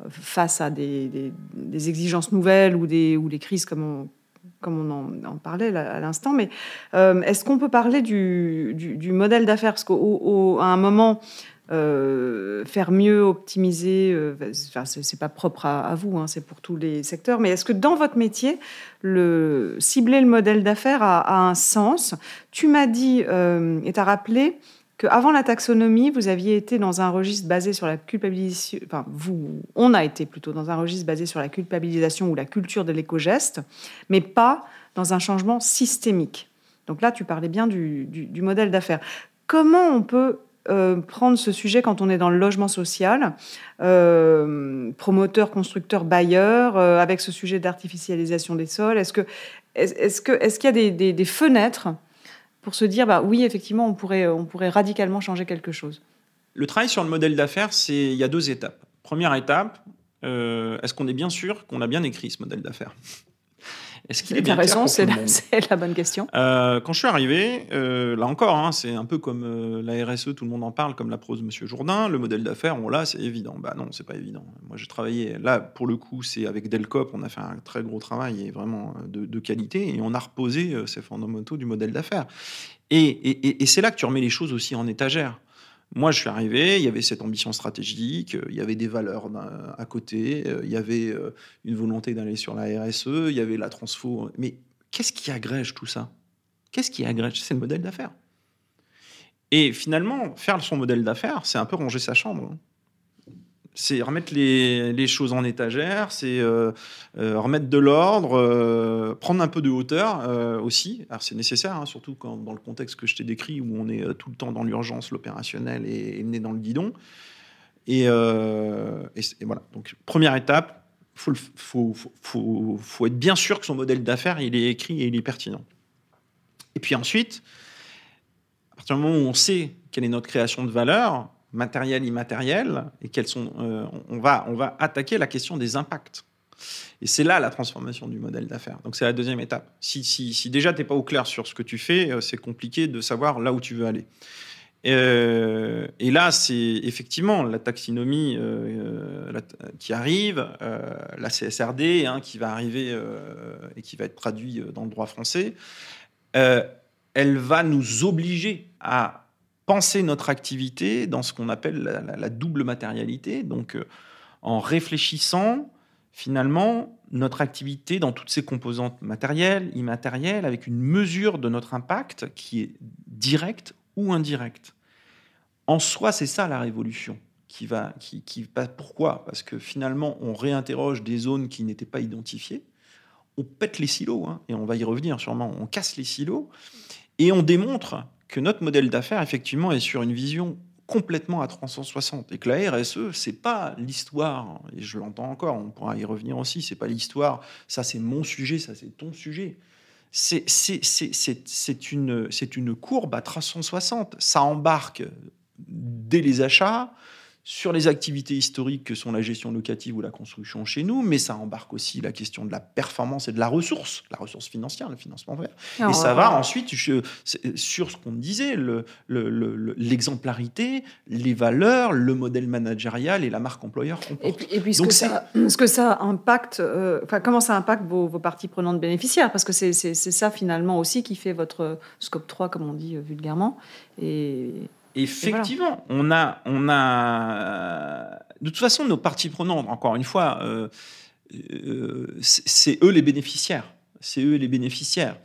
face à des, exigences nouvelles ou des, ou des crises comme on, en, parlait à l'instant. Mais euh, est-ce qu'on peut parler du, du- du modèle d'affaires? Parce qu'à un moment, euh, faire mieux, optimiser, euh, enfin, c'est pas propre à, vous, hein, c'est pour tous les secteurs. Mais est-ce que dans votre métier, le, cibler le modèle d'affaires a, un sens? Tu m'as dit euh, et tu as rappelé qu'avant la taxonomie, vous aviez été dans un registre basé sur la culpabilisation, enfin, vous, on a été plutôt dans un registre basé sur la culpabilisation ou la culture de l'éco-geste, mais pas dans un changement systémique. Donc là, tu parlais bien du, modèle d'affaires. Comment on peut euh, prendre ce sujet quand on est dans le logement social, euh, promoteur, constructeur, bailleur, euh, avec ce sujet d'artificialisation des sols. Est-ce que que est-ce qu'il y a des, fenêtres pour se dire bah oui effectivement on pourrait on pourrait radicalement changer quelque chose? Le travail sur le modèle d'affaires, il y a deux étapes. Première étape, est-ce qu'on est bien sûr qu'on a bien écrit ce modèle d'affaires? Est-ce qu'il est bien raison, c'est la, bonne question. Euh, quand je suis arrivé, euh, là encore, hein, c'est un peu comme euh, la RSE, tout le monde en parle, comme la prose Monsieur Jourdain. Le modèle d'affaires, on l'a, c'est évident. Bah non, c'est pas évident. Moi, j'ai travaillé là pour le coup, c'est avec Delcop, on a fait un très gros travail et vraiment de, qualité, et on a reposé ces fondamentaux du modèle d'affaires. et c'est là que tu remets les choses aussi en étagère. Moi, je suis arrivé, il y avait cette ambition stratégique, euh, il y avait des valeurs à côté, euh, il y avait euh, une volonté d'aller sur la RSE, il y avait la transfo. Mais qu'est-ce qui agrège tout ça? Qu'est-ce qui agrège? C'est le modèle d'affaires. Et finalement, faire son modèle d'affaires, c'est un peu ranger sa chambre. C'est remettre les, choses en étagère, c'est euh, euh, remettre de l'ordre, euh, prendre un peu de hauteur aussi. Alors c'est nécessaire, hein, surtout dans le contexte que je t'ai décrit, où on est tout le temps dans l'urgence, l'opérationnel et, et dans le guidon. Et, voilà. Donc première étape, faut, faut, faut, être bien sûr que son modèle d'affaires il est écrit et il est pertinent. Et puis ensuite, à partir du moment où on sait quelle est notre création de valeur, matériel, immatériel, et quels sont, euh, on, va, on va attaquer la question des impacts. Et c'est là la transformation du modèle d'affaires. Donc c'est la deuxième étape. Si, si, si déjà tu n'es pas au clair sur ce que tu fais, euh, c'est compliqué de savoir là où tu veux aller. Euh, et là, c'est effectivement la taxinomie qui arrive, la CSRD hein, qui va arriver et qui va être traduit dans le droit français. elle va nous obliger à penser notre activité dans ce qu'on appelle la, double matérialité, donc euh, en réfléchissant finalement notre activité dans toutes ses composantes matérielles, immatérielles, avec une mesure de notre impact qui est directe ou indirecte. En soi, c'est ça la révolution. Qui va, pourquoi? Parce que finalement, on réinterroge des zones qui n'étaient pas identifiées. On pète les silos, hein, et on va y revenir sûrement. On casse les silos et on démontre que notre modèle d'affaires, effectivement, est sur une vision complètement à 360 et que la RSE c'est pas l'histoire et je l'entends encore on pourra y revenir aussi c'est pas l'histoire ça c'est mon sujet ça c'est ton sujet. C'est c'est une c'est une courbe à 360 ça embarque dès les achats sur les activités historiques que sont la gestion locative ou la construction chez nous, mais ça embarque aussi la question de la performance et de la ressource, la ressource financière, le financement vert. et ça va ensuite sur ce qu'on disait, l'exemplarité, le, les valeurs, le modèle managérial et la marque employeur Et puis, et puis ce, que ça, ce, que ça, impacte, euh, enfin comment ça impacte vos, vos, parties prenantes bénéficiaires, parce que c'est ça finalement aussi qui fait votre scope 3, comme on dit euh, vulgairement. Et, Effectivement, on a, on a. De toute façon, nos parties prenantes, encore une fois, euh, euh, c'est eux les bénéficiaires. C'est eux les bénéficiaires.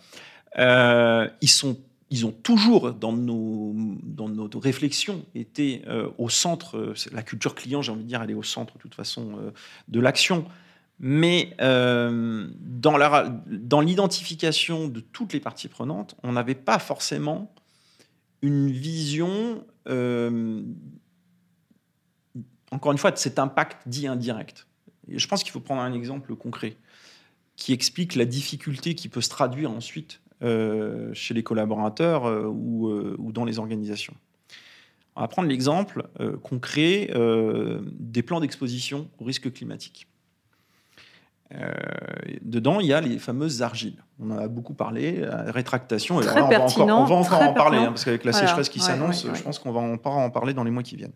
Euh, ils sont, ils ont toujours dans nos, dans nos réflexions été au centre. La culture client, j'ai envie de dire, elle est au centre de toute façon de l'action. Mais dans, dans l'identification de toutes les parties prenantes, on n'avait pas forcément une vision, euh, encore une fois, de cet impact dit indirect. Je pense qu'il faut prendre un exemple concret qui explique la difficulté qui peut se traduire ensuite euh, chez les collaborateurs euh, ou, ou, dans les organisations. On va prendre l'exemple concret des plans d'exposition au risque climatique. Euh, dedans, il y a les fameuses argiles. On en a beaucoup parlé, la rétractation. Très on, va encore, on va encore en parler, hein, parce qu'avec la sécheresse qui s'annonce, je pense qu'on va en, en parler dans les mois qui viennent.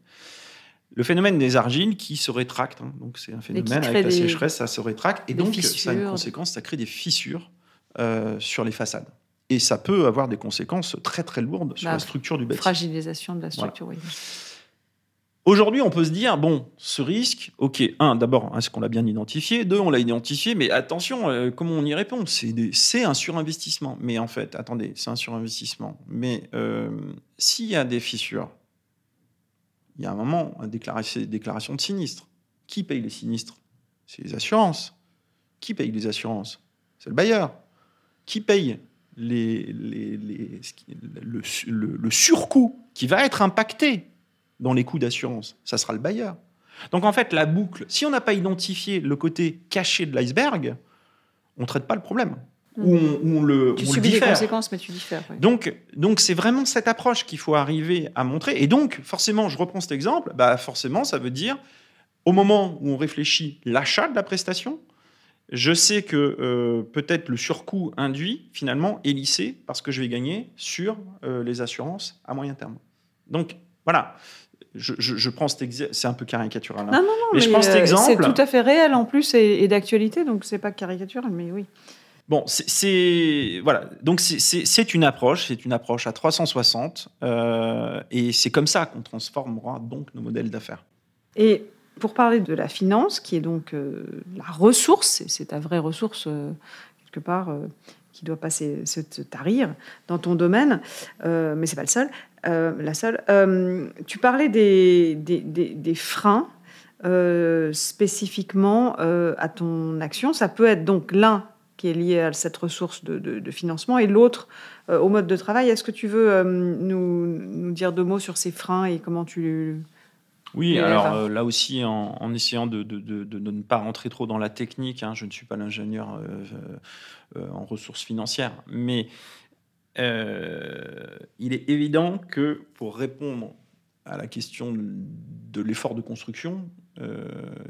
Le phénomène des argiles qui se rétractent, hein, donc c'est un phénomène avec la sécheresse, ça se rétracte, et donc ça a une conséquence, ça crée des fissures euh, sur les façades. Et ça peut avoir des conséquences très très lourdes sur la, structure du bâtiment. Fragilisation de la structure, oui. Aujourd'hui, on peut se dire, bon, ce risque, ok, un, d'abord, est-ce qu'on l'a bien identifié? Deux, on l'a identifié, mais attention, euh, comment on y répond? C'est un surinvestissement. Mais en fait, attendez, c'est un surinvestissement. Mais euh, s'il y a des fissures, il y a un moment, déclaration de sinistre. Qui paye les sinistres? C'est les assurances. Qui paye les assurances? C'est le bailleur. Qui paye le surcoût qui va être impacté? Dans les coûts d'assurance, ça sera le bailleur. Donc en fait, la boucle, si on n'a pas identifié le côté caché de l'iceberg, on ne traite pas le problème. Ou on, le Tu subis les conséquences, mais tu diffères. Donc, donc c'est vraiment cette approche qu'il faut arriver à montrer. Et donc, forcément, je reprends cet exemple, bah forcément, ça veut dire, au moment où on réfléchit l'achat de la prestation, je sais que euh, peut-être le surcoût induit, finalement, est lissé parce que je vais gagner sur euh, les assurances à moyen terme. Donc, voilà je, prends cet exemple, c'est un peu caricatural. Hein. Non, non, non, mais, je prends cet euh, exemple. C'est tout à fait réel en plus et, d'actualité, donc c'est pas caricatural, mais oui. Bon, c'est voilà, donc c'est une approche, c'est une approche à 360, euh, et c'est comme ça qu'on transformera donc nos modèles d'affaires. Et pour parler de la finance, qui est donc euh, la ressource, c'est ta vraie ressource quelque part qui doit passer se tarir dans ton domaine, mais c'est pas le seul. Euh, la seule. Euh, tu parlais des, des, freins euh, spécifiquement à ton action. Ça peut être donc l'un qui est lié à cette ressource de, financement et l'autre au mode de travail. Est-ce que tu veux nous, nous, dire deux mots sur ces freins et comment tu oui, alors là aussi, en, essayant de, de, ne pas rentrer trop dans la technique, hein, je ne suis pas l'ingénieur en ressources financières, mais euh, il est évident que pour répondre à la question de l'effort de construction, euh,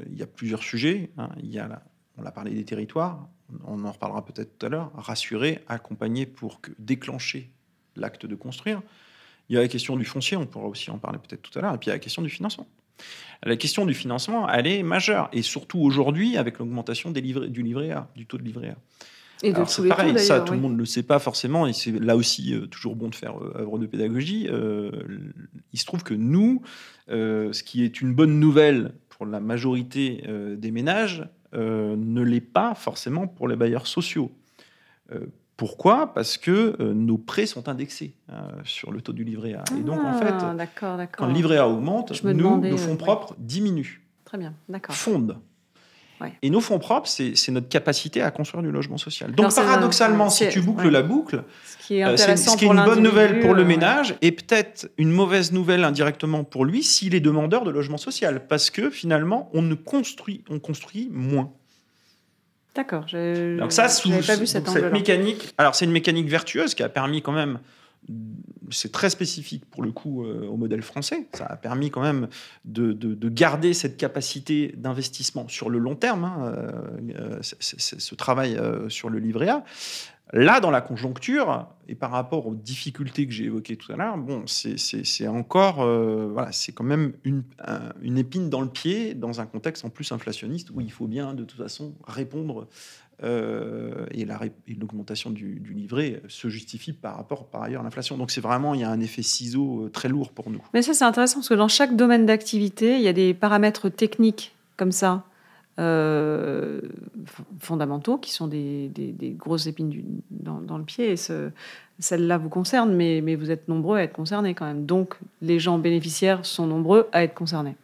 il y a plusieurs sujets. Hein. Il y a, on a parlé des territoires, on en reparlera peut-être tout à l'heure, rassurer, accompagner pour que, déclencher l'acte de construire. Il y a la question du foncier, on pourra aussi en parler peut-être tout à l'heure, et puis il y a la question du financement. La question du financement, elle est majeure, et surtout aujourd'hui avec l'augmentation du livret A, du taux de livret A. Et c'est pareil, ça, tout le monde ne le sait pas forcément, et c'est là aussi euh, toujours bon de faire euh, œuvre de pédagogie. Euh, il se trouve que nous, ce qui est une bonne nouvelle pour la majorité des ménages, ne l'est pas forcément pour les bailleurs sociaux. Pourquoi? Parce que nos prêts sont indexés sur le taux du livret A. Et donc, en fait, ah, quand le livret A augmente, nous, nos fonds propres diminuent. Très bien, d'accord. Fondent. Et nos fonds propres, c'est notre capacité à construire du logement social. Donc paradoxalement, si tu boucles la boucle, ce qui est, euh, ce qui est une bonne nouvelle pour le euh, ménage et peut-être une mauvaise nouvelle indirectement pour lui s'il est demandeur de logement social, parce que finalement, on ne construit, on construit moins. D'accord. Donc ça, sous, pas vu cette, cette mécanique. Alors c'est une mécanique vertueuse qui a permis quand même c'est très spécifique pour le coup euh, au modèle français. Ça a permis quand même de, garder cette capacité d'investissement sur le long terme, hein, euh, ce travail euh, sur le livret A. Là, dans la conjoncture, et par rapport aux difficultés que j'ai évoquées tout à l'heure, bon, c'est encore, voilà, c'est quand même une, une, épine dans le pied dans un contexte en plus inflationniste où il faut bien de toute façon répondre euh, et l'augmentation du, livret se justifie par rapport, par ailleurs, à l'inflation. Donc c'est vraiment, il y a un effet ciseau euh, très lourd pour nous. Mais ça, c'est intéressant parce que dans chaque domaine d'activité, il y a des paramètres techniques comme ça. Euh, fondamentaux qui sont des, grosses épines dans, le pied. Et celle-là vous concerne, mais, mais vous êtes nombreux à être concernés quand même. Donc les gens bénéficiaires sont nombreux à être concernés.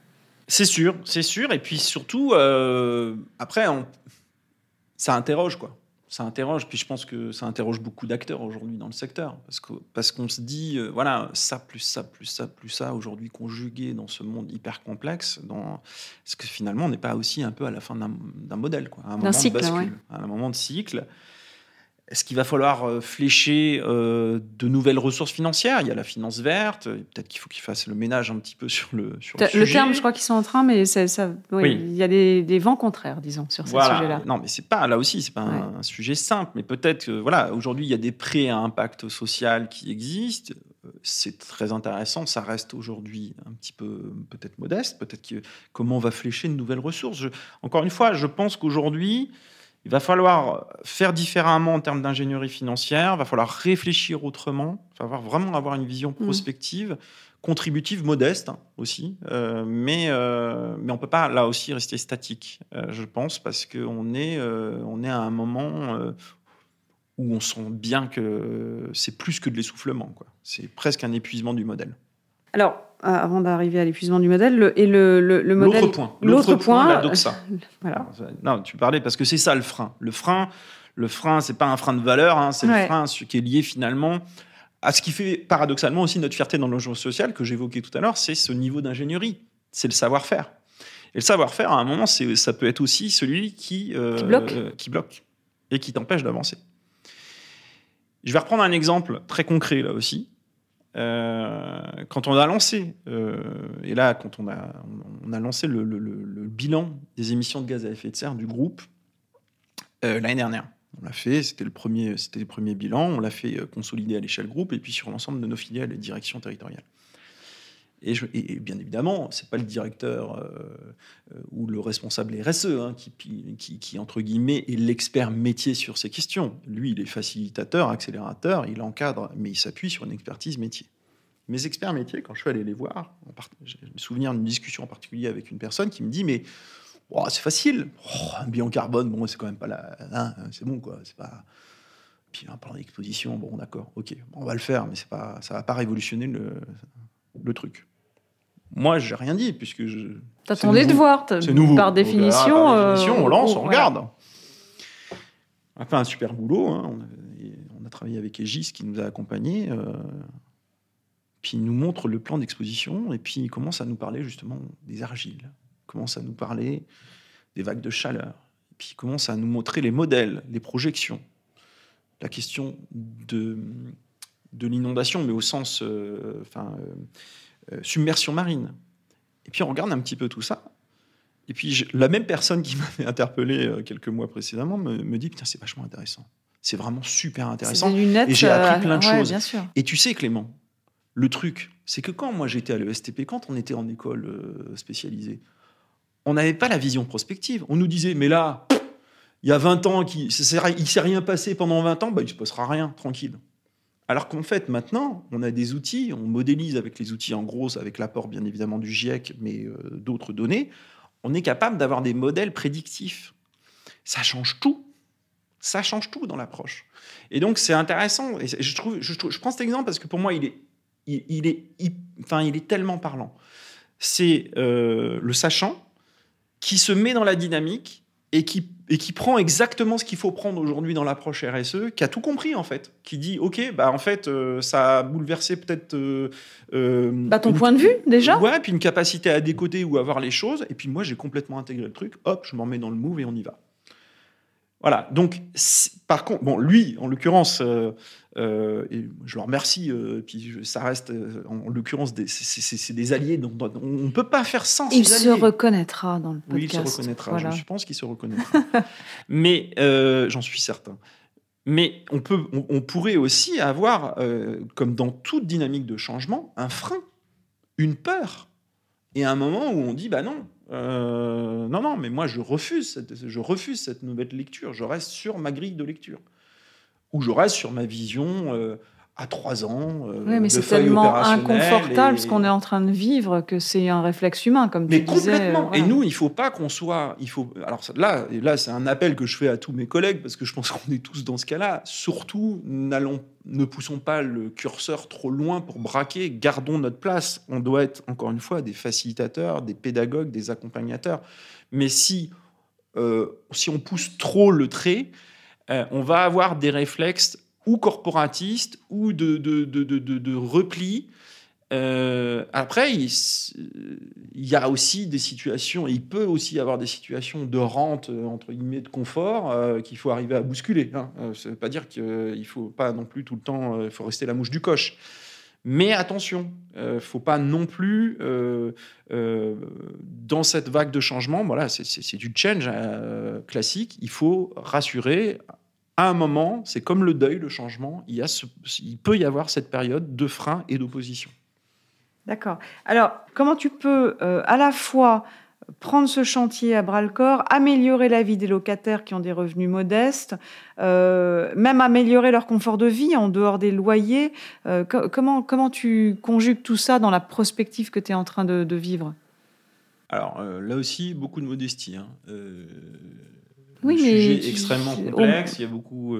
C'est sûr, c'est sûr. Et puis surtout, après, on, ça interroge, quoi. Ça interroge, puis je pense que ça interroge beaucoup d'acteurs aujourd'hui dans le secteur, parce que parce qu'on se dit, euh, voilà, ça plus ça plus ça plus ça aujourd'hui conjugué dans ce monde hyper complexe, dans ce que finalement on n'est pas aussi un peu à la fin d'un modèle, quoi, un moment cycle, de à un moment de cycle. Est-ce qu'il va falloir euh, flécher euh, de nouvelles ressources financières? Il y a la finance verte. Peut-être qu'il faut qu'ils fassent le ménage un petit peu sur le, sur le, le terme, je crois qu'ils sont en train, mais ça, oui, il y a des, vents contraires, disons, sur ce sujet-là. Non, mais c'est pas là aussi, c'est pas un, sujet simple. Mais peut-être que voilà, aujourd'hui, il y a des prêts à impact social qui existent. C'est très intéressant. Ça reste aujourd'hui un petit peu peut-être modeste. Peut-être que comment on va flécher de nouvelles ressources? encore une fois, je pense qu'aujourd'hui il va falloir faire différemment en termes d'ingénierie financière, il va falloir réfléchir autrement, il va falloir vraiment avoir une vision mmh. prospective. contributive modeste hein, aussi, euh, mais, euh, mais on ne peut pas là aussi rester statique, euh, je pense, parce qu'on est, on est à un moment où on sent bien que c'est plus que de l'essoufflement. C'est presque un épuisement du modèle. Alors, avant d'arriver à l'épuisement du modèle, le, et le, le, modèle. L'autre point. L'autre point, la doxa. voilà. Non, tu parlais parce que c'est ça le frein. Le frein, le frein, c'est pas un frein de valeur, hein, c'est le frein ce qui est lié finalement à ce qui fait paradoxalement aussi notre fierté dans le logement social que j'évoquais tout à l'heure, c'est ce niveau d'ingénierie, c'est le savoir-faire. Et le savoir-faire, à un moment, ça peut être aussi celui qui, euh, bloque. qui bloque et qui t'empêche d'avancer. Je vais reprendre un exemple très concret là aussi. Euh, quand on a lancé, euh, et là, quand on a, on a lancé le, bilan des émissions de gaz à effet de serre du groupe l'année dernière, on l'a fait, c'était le premier, c'était le premier bilan. On l'a fait euh, consolider à l'échelle groupe et puis sur l'ensemble de nos filiales et directions territoriales. Et, bien évidemment, c'est pas le directeur euh, euh, ou le responsable RSE hein, qui, entre guillemets, est l'expert métier sur ces questions. Lui, il est facilitateur, accélérateur, il encadre, mais il s'appuie sur une expertise métier. Mes experts métiers, quand je suis allé les voir, je me souviens d'une discussion en particulier avec une personne qui me dit, mais Oh, c'est facile. Oh, un bilan carbone, bon, c'est quand même pas là. Hein, c'est bon, quoi. C'est pas. Puis un plan d'exposition, bon, d'accord, ok, on va le faire, mais c'est pas, ça va pas révolutionner le truc. Moi, j'ai rien dit puisque je. T'attendais de voir. C'est nouveau. Par définition, par définition on lance, on regarde. On a fait un super boulot. Hein. On, a, travaillé avec Egis qui nous a accompagnés. Euh, puis il nous montre le plan d'exposition et puis il commence à nous parler justement des argiles commence à nous parler des vagues de chaleur, et puis il commence à nous montrer les modèles, les projections, la question de, de l'inondation, mais au sens euh, enfin, euh, euh, submersion marine. Et puis on regarde un petit peu tout ça. Et puis la même personne qui m'avait interpellé quelques mois précédemment me, me dit Putain, c'est vachement intéressant. C'est vraiment super intéressant. et j'ai appris plein de choses. Et tu sais, Clément, le truc, c'est que quand moi j'étais à l'ESTP, quand on était en école spécialisée, on n'avait pas la vision prospective. On nous disait, mais là, il y a 20 ans, il ne s'est rien passé pendant 20 ans, bah, il ne se passera rien, tranquille. Alors qu'en fait, maintenant, on a des outils, on modélise avec les outils en gros, avec l'apport bien évidemment du GIEC, mais euh, d'autres données, on est capable d'avoir des modèles prédictifs. Ça change tout. Ça change tout dans l'approche. Et donc, c'est intéressant. Et je, trouve, je, prends cet exemple parce que pour moi, il est, il, est, enfin, il est tellement parlant. C'est euh, le sachant, qui se met dans la dynamique et qui, et qui prend exactement ce qu'il faut prendre aujourd'hui dans l'approche RSE, qui a tout compris en fait, qui dit ok, bah en fait euh, ça a bouleversé peut-être euh, euh, bah, ton point de vue déjà. Ouais, puis une capacité à décoder ou à voir les choses, et puis moi j'ai complètement intégré le truc, hop, je m'en mets dans le move et on y va. Voilà. Donc, par contre, bon, lui, en l'occurrence, euh, euh, et je le remercie, euh, puis ça reste, en, l'occurrence, c'est des alliés, donc on ne peut pas faire sans. Il se reconnaîtra dans le podcast. Oui, il se reconnaîtra. Je pense qu'il se reconnaîtra. Mais j'en suis certain. Mais on, peut, on pourrait aussi avoir, comme dans toute dynamique de changement, un frein, une peur. Et un moment où on dit, bah non, euh, non, non, mais moi je refuse, cette, je refuse cette nouvelle lecture. Je reste sur ma grille de lecture. Ou je reste sur ma vision euh, à trois ans. Euh, oui, mais c'est tellement inconfortable ce qu'on est en train de vivre que c'est un réflexe humain, comme mais tu disais. Complètement. Et nous, il faut pas qu'on soit. Il faut. Alors là, là, c'est un appel que je fais à tous mes collègues parce que je pense qu'on est tous dans ce cas-là. Surtout, n'allons, ne poussons pas le curseur trop loin pour braquer. Gardons notre place. On doit être encore une fois des facilitateurs, des pédagogues, des accompagnateurs. Mais si euh, si on pousse trop le trait, euh, on va avoir des réflexes ou corporatiste ou de, repli. Euh, après, il, y a aussi des situations, il peut aussi y avoir des situations de rente, euh, entre guillemets, de confort, euh, qu'il faut arriver à bousculer. Hein. ça ne veut pas dire qu'il ne faut pas non plus tout le temps, il faut rester la mouche du coche. Mais attention, faut pas non plus, dans cette vague de changement, voilà, c'est du change classique, il faut rassurer, à un moment, c'est comme le deuil, le changement, il, y a il peut y avoir cette période de frein et d'opposition. D'accord. Alors, comment tu peux euh, à la fois prendre ce chantier à bras le corps, améliorer la vie des locataires qui ont des revenus modestes, euh, même améliorer leur confort de vie en dehors des loyers. Euh, comment, comment tu conjugues tout ça dans la prospective que tu es en train de, vivre? Alors euh, là aussi, beaucoup de modestie. Hein. Oui, mais sujet extrêmement complexe. Il y a beaucoup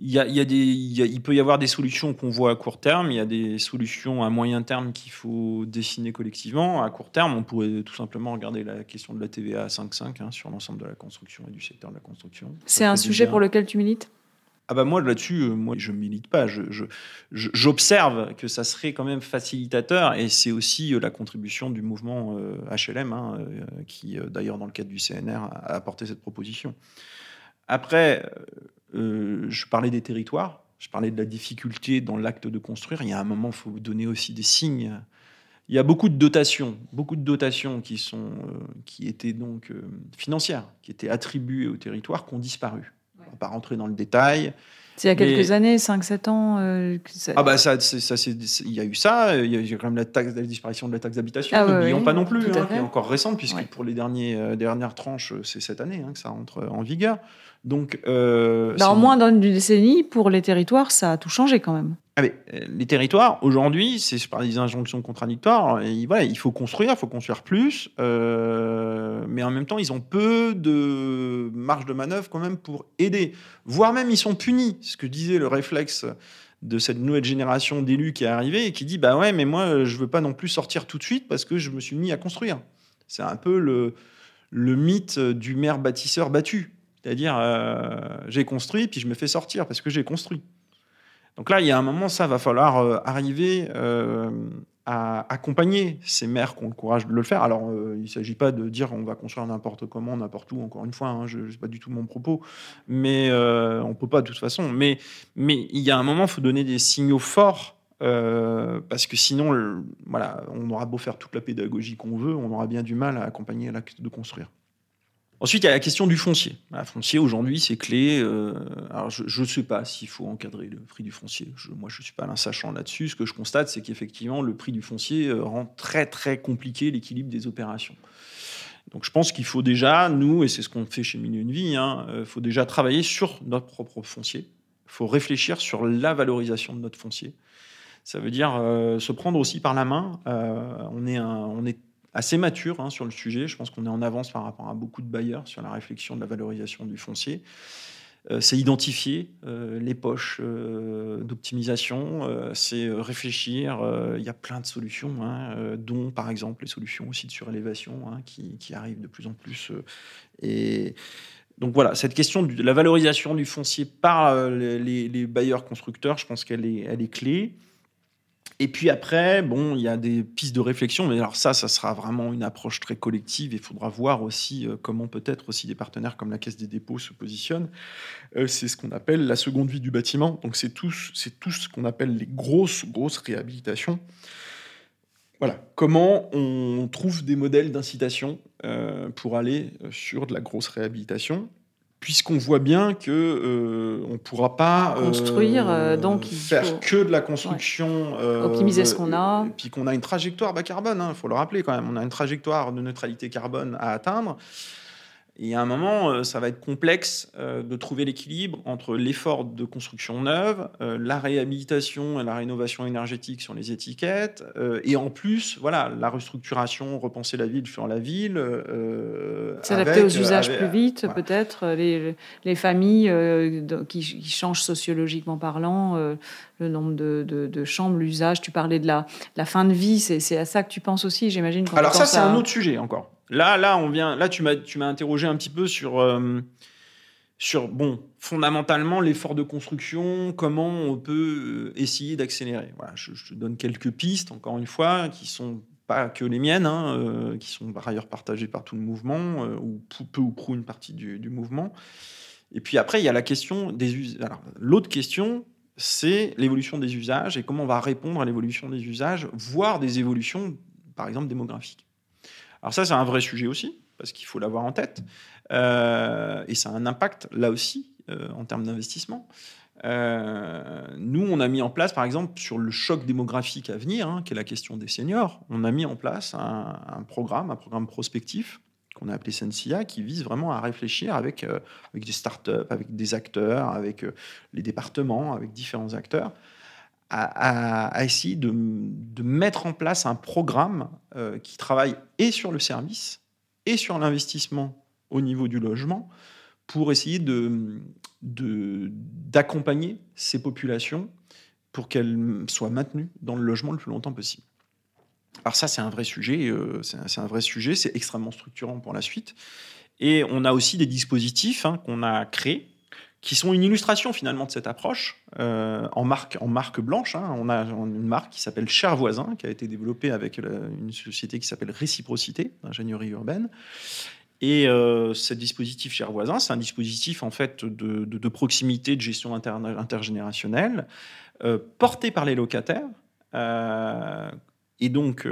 il, y a, il, y a des, il, peut y avoir des solutions qu'on voit à court terme, il y a des solutions à moyen terme qu'il faut dessiner collectivement. À court terme, on pourrait tout simplement regarder la question de la TVA à 5,5 hein, sur l'ensemble de la construction et du secteur de la construction. C'est un sujet pour lequel tu milites? Ah bah moi là-dessus, euh, moi je milite pas. J'observe que ça serait quand même facilitateur et c'est aussi euh, la contribution du mouvement HLM hein, qui, d'ailleurs dans le cadre du CNR, a apporté cette proposition. Après, euh, je parlais des territoires, je parlais de la difficulté dans l'acte de construire. Il y a un moment, il faut donner aussi des signes. Il y a beaucoup de dotations, beaucoup de dotations qui, sont, euh, qui étaient donc euh, financières, qui étaient attribuées aux territoires, qui ont disparu. On ne va pas rentrer dans le détail. C'est il y a quelques années, 5-7 ans Ah bah ça, ça il y a eu ça, il y a quand même la, taxe, la disparition de la taxe d'habitation, ah n'oublions pas non plus, hein, qui est encore récente, puisque pour les derniers, dernières tranches, c'est cette année hein, que ça entre en vigueur. Donc, euh, bah, en moins d'une décennie, pour les territoires, ça a tout changé quand même. Ah, euh, les territoires, aujourd'hui, c'est par des injonctions contradictoires. Il faut construire, il faut construire plus. Euh, mais en même temps, ils ont peu de marge de manœuvre quand même pour aider. Voire même, ils sont punis. Ce que disait le réflexe de cette nouvelle génération d'élus qui est arrivée et qui dit Bah ouais, mais moi, je veux pas non plus sortir tout de suite parce que je me suis mis à construire. C'est un peu le, le mythe du maire bâtisseur battu. C'est-à-dire, euh, j'ai construit, puis je me fais sortir parce que j'ai construit. Donc là, il y a un moment, ça va falloir euh, arriver euh, à accompagner ces maires qui ont le courage de le faire. Alors, il ne s'agit pas de dire on va construire n'importe comment, n'importe où, encore une fois, hein, je sais pas du tout mon propos, mais on ne peut pas de toute façon. Mais, mais il y a un moment, il faut donner des signaux forts. parce que sinon, voilà, on aura beau faire toute la pédagogie qu'on veut, on aura bien du mal à accompagner l'acte de construire. Ensuite, il y a la question du foncier. Le foncier, aujourd'hui, c'est clé. Euh, alors, je ne sais pas s'il faut encadrer le prix du foncier. moi, je ne suis pas un sachant là-dessus. Ce que je constate, c'est qu'effectivement, le prix du foncier euh, rend très, très compliqué l'équilibre des opérations. Donc, je pense qu'il faut déjà, nous, et c'est ce qu'on fait chez Milieu une Vie, il hein, euh, faut déjà travailler sur notre propre foncier. Il faut réfléchir sur la valorisation de notre foncier. Ça veut dire se prendre aussi par la main. on, est on est assez mature hein, sur le sujet. Je pense qu'on est en avance par rapport à beaucoup de bailleurs sur la réflexion de la valorisation du foncier. Euh, c'est identifier euh, les poches euh, d'optimisation, c'est réfléchir. Il y a plein de solutions, hein, dont par exemple les solutions aussi de surélévation hein, qui, qui, arrivent de plus en plus. et donc voilà, cette question de la valorisation du foncier par les, les bailleurs constructeurs, je pense qu'elle est, elle est clé. Et puis après, bon, il y a des pistes de réflexion, mais alors ça, ça sera vraiment une approche très collective. Il faudra voir aussi euh, comment peut-être aussi des partenaires comme la Caisse des dépôts se positionnent. Euh, c'est ce qu'on appelle la seconde vie du bâtiment. Donc c'est tout, c'est tout ce qu'on appelle les grosses, grosses réhabilitations. Voilà, comment on trouve des modèles d'incitation euh, pour aller sur de la grosse réhabilitation? Puisqu'on voit bien que euh, on pourra pas euh, construire, euh, donc faire que de la construction, optimiser ce qu'on a, puis qu'on a une trajectoire bas carbone. Il hein, faut le rappeler quand même. On a une trajectoire de neutralité carbone à atteindre. Et à un moment, euh, ça va être complexe euh, de trouver l'équilibre entre l'effort de construction neuve, euh, la réhabilitation et la rénovation énergétique sur les étiquettes, et en plus, voilà, la restructuration, repenser la ville sur la ville. S'adapter aux usages plus vite, peut-être. Les, les, familles qui, changent sociologiquement parlant, le nombre de, de, chambres, l'usage. Tu parlais de la, la, fin de vie, c'est à ça que tu penses aussi, j'imagine. Alors ça, c'est un autre sujet encore. Là, là, on vient. Là, tu m'as, tu m'as interrogé un petit peu sur, euh, sur bon, fondamentalement l'effort de construction, comment on peut euh, essayer d'accélérer. Voilà, je, te donne quelques pistes, encore une fois, qui sont pas que les miennes, hein, euh, qui sont par ailleurs partagées par tout le mouvement ou peu ou prou une partie du, du, mouvement. Et puis après, il y a la question des usages. L'autre question, c'est l'évolution des usages et comment on va répondre à l'évolution des usages, voire des évolutions, par exemple, démographiques. Alors ça, c'est un vrai sujet aussi, parce qu'il faut l'avoir en tête. Euh, et ça a un impact, là aussi, euh, en termes d'investissement. Euh, nous, on a mis en place, par exemple, sur le choc démographique à venir, hein, qui est la question des seniors, on a mis en place un, programme, un programme prospectif qu'on a appelé Sensia, qui vise vraiment à réfléchir avec, euh, des startups, avec des acteurs, avec euh, les départements, avec différents acteurs, à, essayer de, mettre en place un programme qui travaille et sur le service et sur l'investissement au niveau du logement pour essayer de, d'accompagner ces populations pour qu'elles soient maintenues dans le logement le plus longtemps possible. Alors ça, c'est un vrai sujet, euh, c'est un, vrai sujet, c'est extrêmement structurant pour la suite. Et on a aussi des dispositifs hein, qu'on a créés qui sont une illustration finalement de cette approche euh, en, marque, en marque blanche. Hein. On a une marque qui s'appelle Cher Voisin, qui a été développée avec une société qui s'appelle Réciprocité, d'ingénierie urbaine. Et euh, ce dispositif Cher Voisin, c'est un dispositif en fait de, proximité, de gestion intergénérationnelle, porté par les locataires. Et donc,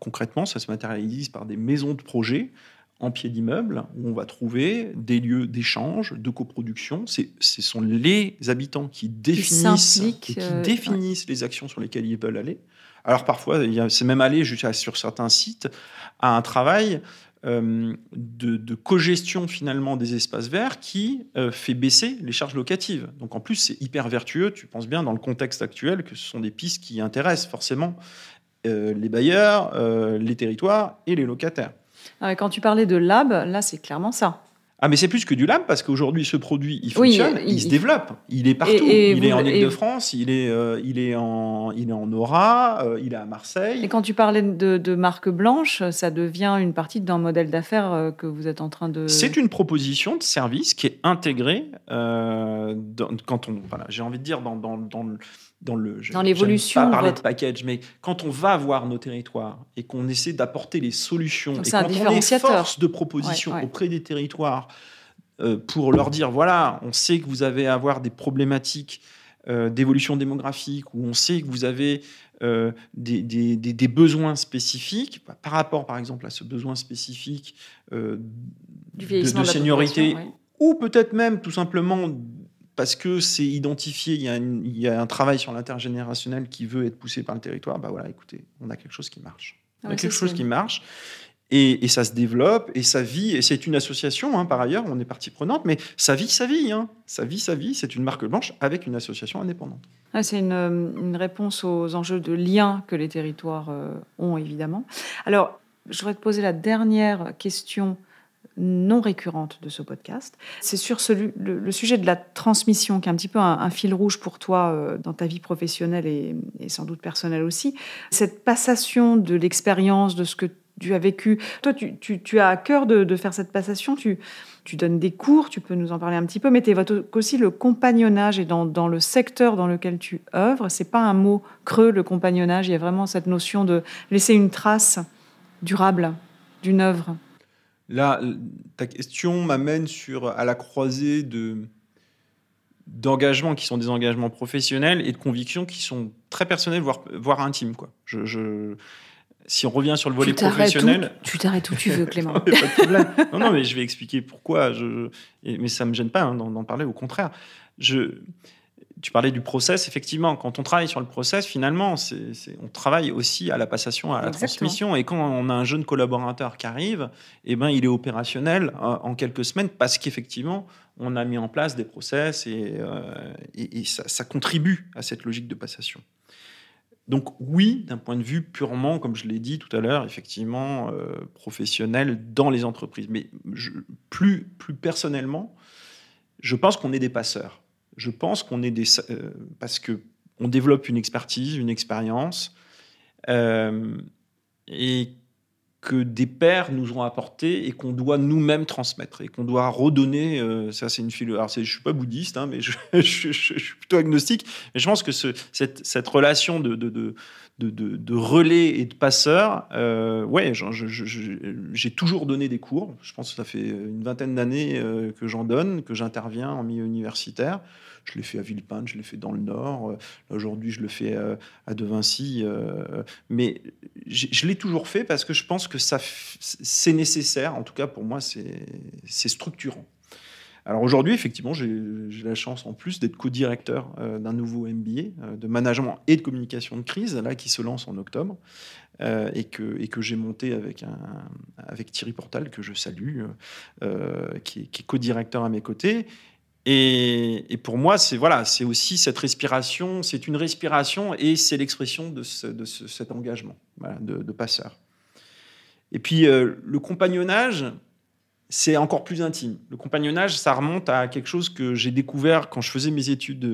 concrètement, ça se matérialise par des maisons de projet en pied d'immeuble où on va trouver des lieux d'échange, de coproduction. Ce sont les habitants qui définissent, qui définissent les actions sur lesquelles ils veulent aller. Alors parfois, c'est même aller jusqu'à sur certains sites à un travail euh, de, de cogestion finalement des espaces verts qui euh, fait baisser les charges locatives. Donc en plus, c'est hyper vertueux. Tu penses bien dans le contexte actuel que ce sont des pistes qui intéressent forcément euh, les bailleurs, les territoires et les locataires. Ah, quand tu parlais de lab, là, c'est clairement ça. Ah, mais c'est plus que du lab parce qu'aujourd'hui, ce produit, il fonctionne, il, se développe, il est partout. il est en Ile-de-France, il, est, euh, il, est en, il est en Aura, euh, il est à Marseille. Et quand tu parlais de, de marque blanche, ça devient une partie d'un modèle d'affaires euh, que vous êtes en train de. C'est une proposition de service qui est intégrée quand on. Voilà, j'ai envie de dire dans, dans, dans le dans le dans l'évolution pas parler de package mais quand on va voir nos territoires et qu'on essaie d'apporter les solutions et quand on est force de proposition auprès des territoires euh, pour leur dire voilà on sait que vous avez à avoir des problématiques euh, d'évolution démographique ou on sait que vous avez euh, des, des, des, besoins spécifiques bah, par rapport par exemple à ce besoin spécifique de, de, seniorité ou peut-être même tout simplement parce que c'est identifié, il y, a un travail sur l'intergénérationnel qui veut être poussé par le territoire, bah voilà, écoutez, on a quelque chose qui marche. On a quelque chose qui marche. Et, ça se développe et ça vit. Et c'est une association, hein, par ailleurs, on est partie prenante, mais ça vit sa vie. Hein. Ça vit sa vie. C'est une marque blanche avec une association indépendante. Ah, c'est une, réponse aux enjeux de lien que les territoires euh, ont, évidemment. Alors, je voudrais te poser la dernière question non récurrente de ce podcast. C'est sur le, sujet de la transmission, qui est un petit peu un, fil rouge pour toi euh, dans ta vie professionnelle et, sans doute personnelle aussi. Cette passation de l'expérience, de ce que tu as vécu. Toi, tu, as à cœur de, faire cette passation. Tu, donnes des cours, tu peux nous en parler un petit peu, mais tu évoques aussi le compagnonnage et dans, le secteur dans lequel tu œuvres, c'est pas un mot creux, le compagnonnage. Il y a vraiment cette notion de laisser une trace durable d'une œuvre. Là, ta question m'amène sur à la croisée de d'engagements qui sont des engagements professionnels et de convictions qui sont très personnelles, voire, voire intimes. Quoi. Je, si on revient sur le volet professionnel... tu t'arrêtes où tu veux, Clément. non, non, mais je vais expliquer pourquoi. Je, mais ça ne me gêne pas hein, d'en parler, au contraire. Je, tu parlais du process, effectivement. Quand on travaille sur le process, finalement, on travaille aussi à la passation, à la transmission. Et quand on a un jeune collaborateur qui arrive, eh ben, il est opérationnel euh, en quelques semaines parce qu'effectivement, on a mis en place des process et, euh, ça, contribue à cette logique de passation. Donc oui, d'un point de vue purement, comme je l'ai dit tout à l'heure, effectivement, euh, professionnel dans les entreprises. Mais plus, plus personnellement, je pense qu'on est des passeurs je pense qu'on est des. Euh, parce que on développe une expertise, une expérience, euh, et que des pères nous ont apporté et qu'on doit nous-mêmes transmettre et qu'on doit redonner. Euh, ça, c'est une philosophie. Alors, je suis pas bouddhiste, hein, mais je, suis plutôt agnostique. Mais je pense que ce, cette, relation de, relais et de passeurs, euh, ouais, j'ai toujours donné des cours. Je pense que ça fait une vingtaine d'années que j'en donne, que j'interviens en milieu universitaire. Je l'ai fait à Villepinte, je l'ai fait dans le Nord. Euh, aujourd'hui, je le fais euh, à De Vinci. Euh, mais je l'ai toujours fait parce que je pense que ça, c'est nécessaire. En tout cas, pour moi, c'est structurant. Alors aujourd'hui, effectivement, j'ai la chance en plus d'être co-directeur d'un nouveau MBA de management et de communication de crise, là, qui se lance en octobre, et que, et que j'ai monté avec, avec Thierry Portal, que je salue, qui est co-directeur à mes côtés. Et, et, pour moi, c'est voilà, c'est aussi cette respiration, c'est une respiration et c'est l'expression de, ce, de ce, cet engagement voilà, de, de, passeur. Et puis le compagnonnage, c'est encore plus intime. Le compagnonnage, ça remonte à quelque chose que j'ai découvert quand je faisais mes études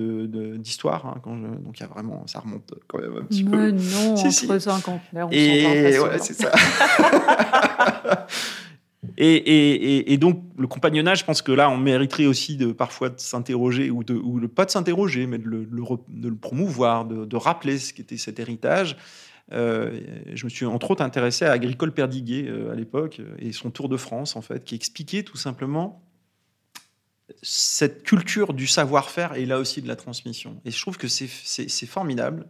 d'histoire. Hein, donc, il y a vraiment, ça remonte quand même un petit Mais peu. non, Si, entre si. 50 on Et ouais, c'est ça. et, donc, le compagnonnage, je pense que là, on mériterait aussi de parfois de s'interroger, ou, de, pas de s'interroger, mais de le, promouvoir, de, rappeler ce qu'était cet héritage. Euh, je me suis entre autres intéressé à Agricole Perdiguet euh, à l'époque et son Tour de France en fait, qui expliquait tout simplement cette culture du savoir-faire et là aussi de la transmission. Et je trouve que c'est formidable.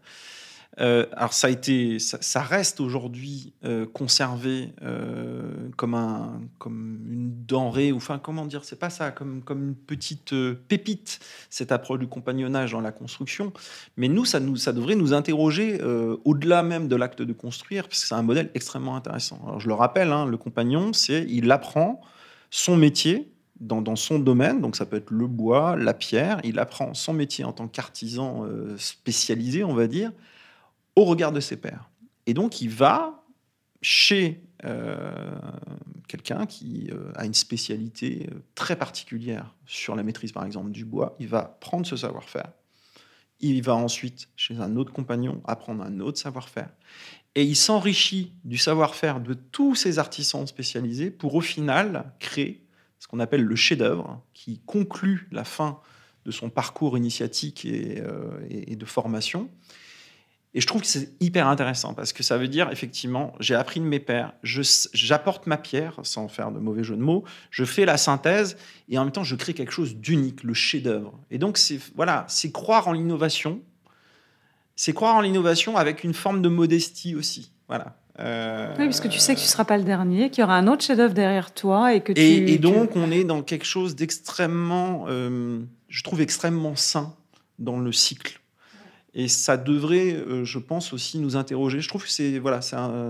Euh, alors ça a été, ça, reste aujourd'hui euh, conservé euh, comme un, comme une denrée ou enfin comment dire, c'est pas ça, comme comme une petite pépite cette approche du compagnonnage dans la construction. Mais nous, ça nous, ça devrait nous interroger au-delà même de l'acte de construire, parce que c'est un modèle extrêmement intéressant. Alors je le rappelle, hein, le compagnon, c'est il apprend son métier dans, son domaine, donc ça peut être le bois, la pierre, il apprend son métier en tant qu'artisan spécialisé, on va dire, au regard de ses pairs. Et donc il va chez euh, quelqu'un qui euh, a une spécialité euh, très particulière sur la maîtrise par exemple du bois, il va prendre ce savoir-faire, il va ensuite chez un autre compagnon apprendre un autre savoir-faire, et il s'enrichit du savoir-faire de tous ces artisans spécialisés pour au final créer ce qu'on appelle le chef-d'œuvre, qui conclut la fin de son parcours initiatique et de formation. Et je trouve que c'est hyper intéressant parce que ça veut dire effectivement, j'ai appris de mes je- j'apporte ma pierre sans faire de mauvais jeu de mots, je fais la synthèse et en même temps je crée quelque chose d'unique, le chef-d'œuvre. Et donc c'est voilà, c'est croire en l'innovation, c'est croire en l'innovation avec une forme de modestie aussi. Voilà. Euh, Oui, parce que tu sais que tu ne seras pas le dernier, qu'il y aura un autre chef-d'œuvre derrière toi et que tu. et, et tu- donc, on est dans quelque chose d'extrêmement, euh, je trouve extrêmement sain dans le cycle. Et ça devrait, euh, je pense, aussi nous interroger. Je trouve que c'est, voilà,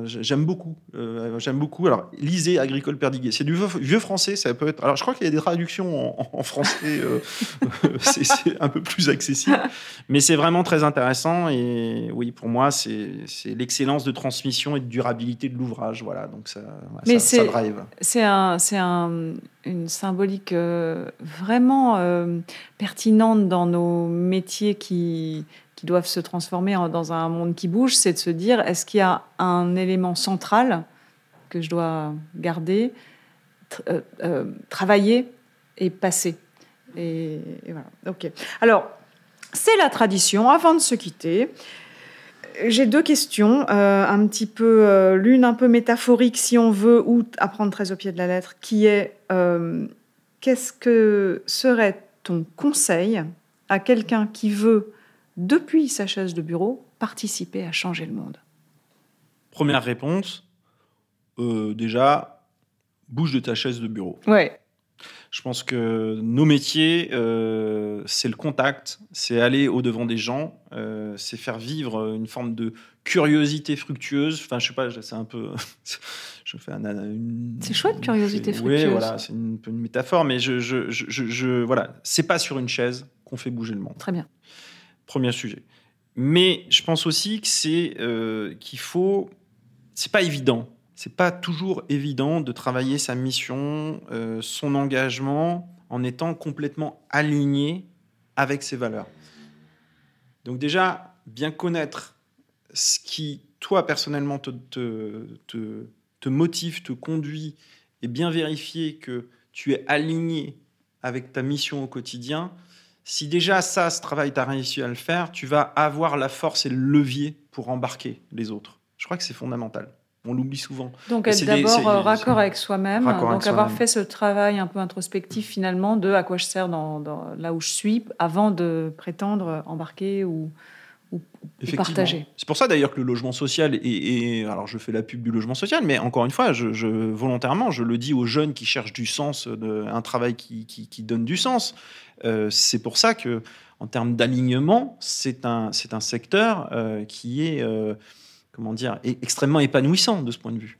j'aime beaucoup. euh, j'aime beaucoup. Alors, lisez Agricole Perdiguet. C'est du vieux, vieux français, ça peut être. Alors, je crois qu'il y a des traductions en, en français, euh, c'est un peu plus accessible. Mais c'est vraiment très intéressant. Et oui, pour moi, c'est l'excellence de transmission et de durabilité de l'ouvrage. Voilà, donc ça, Mais ça, ça c'est- drive. C'est un, un, une symbolique vraiment pertinente dans nos métiers qui, doivent se transformer dans un monde qui bouge. C'est de se dire est-ce qu'il y a un élément central que je dois garder, euh, euh, travailler et passer et, voilà. Ok. Alors, c'est la tradition. Avant de se quitter, j'ai deux questions, euh, un petit peu, l'une un peu métaphorique si on veut, ou apprendre très au pied de la lettre, qui est qu'est-ce que serait ton conseil à quelqu'un qui veut, depuis sa chaise de bureau, participer à changer le monde Première réponse, euh, déjà, bouge de ta chaise de bureau. Ouais. Je pense que nos métiers, euh, c'est le contact, c'est aller au-devant des gens, euh, c'est faire vivre une forme de curiosité fructueuse. Enfin, je sais pas, c'est un peu. je fais un. une- C'est chouette, curiosité Oui, fructueuse. voilà, c'est une, métaphore, mais je, je, je- je- voilà, c'est pas sur une chaise qu'on fait bouger le monde. Très bien. Premier sujet. Mais je pense aussi que c'est euh, qu'il faut. C'est pas évident. C'est pas toujours évident de travailler sa mission, euh, son engagement, en étant complètement aligné avec ses valeurs. Donc déjà, bien connaître ce qui, toi, personnellement, te, motive, te conduit, et bien vérifier que tu es aligné avec ta mission au quotidien, si déjà ça, ce travail, tu as réussi à le faire, tu vas avoir la force et le levier pour embarquer les autres. Je crois que c'est fondamental. On l'oublie souvent. Donc être d'abord euh, raccord avec soi-même, Raccord avec donc avoir fait ce travail un peu introspectif finalement de à quoi je sers dans, dans- là où je suis avant de prétendre embarquer ou, ou, partagé. C'est pour ça d'ailleurs que le logement social est, alors je fais la pub du logement social, mais encore une fois, je, volontairement, je le dis aux jeunes qui cherchent du sens, de, un travail qui, qui, donne du sens. Euh, c'est pour ça que, en termes d'alignement, c'est un, c'est un secteur euh, qui est, euh, comment dire, extrêmement épanouissant de ce point de vue.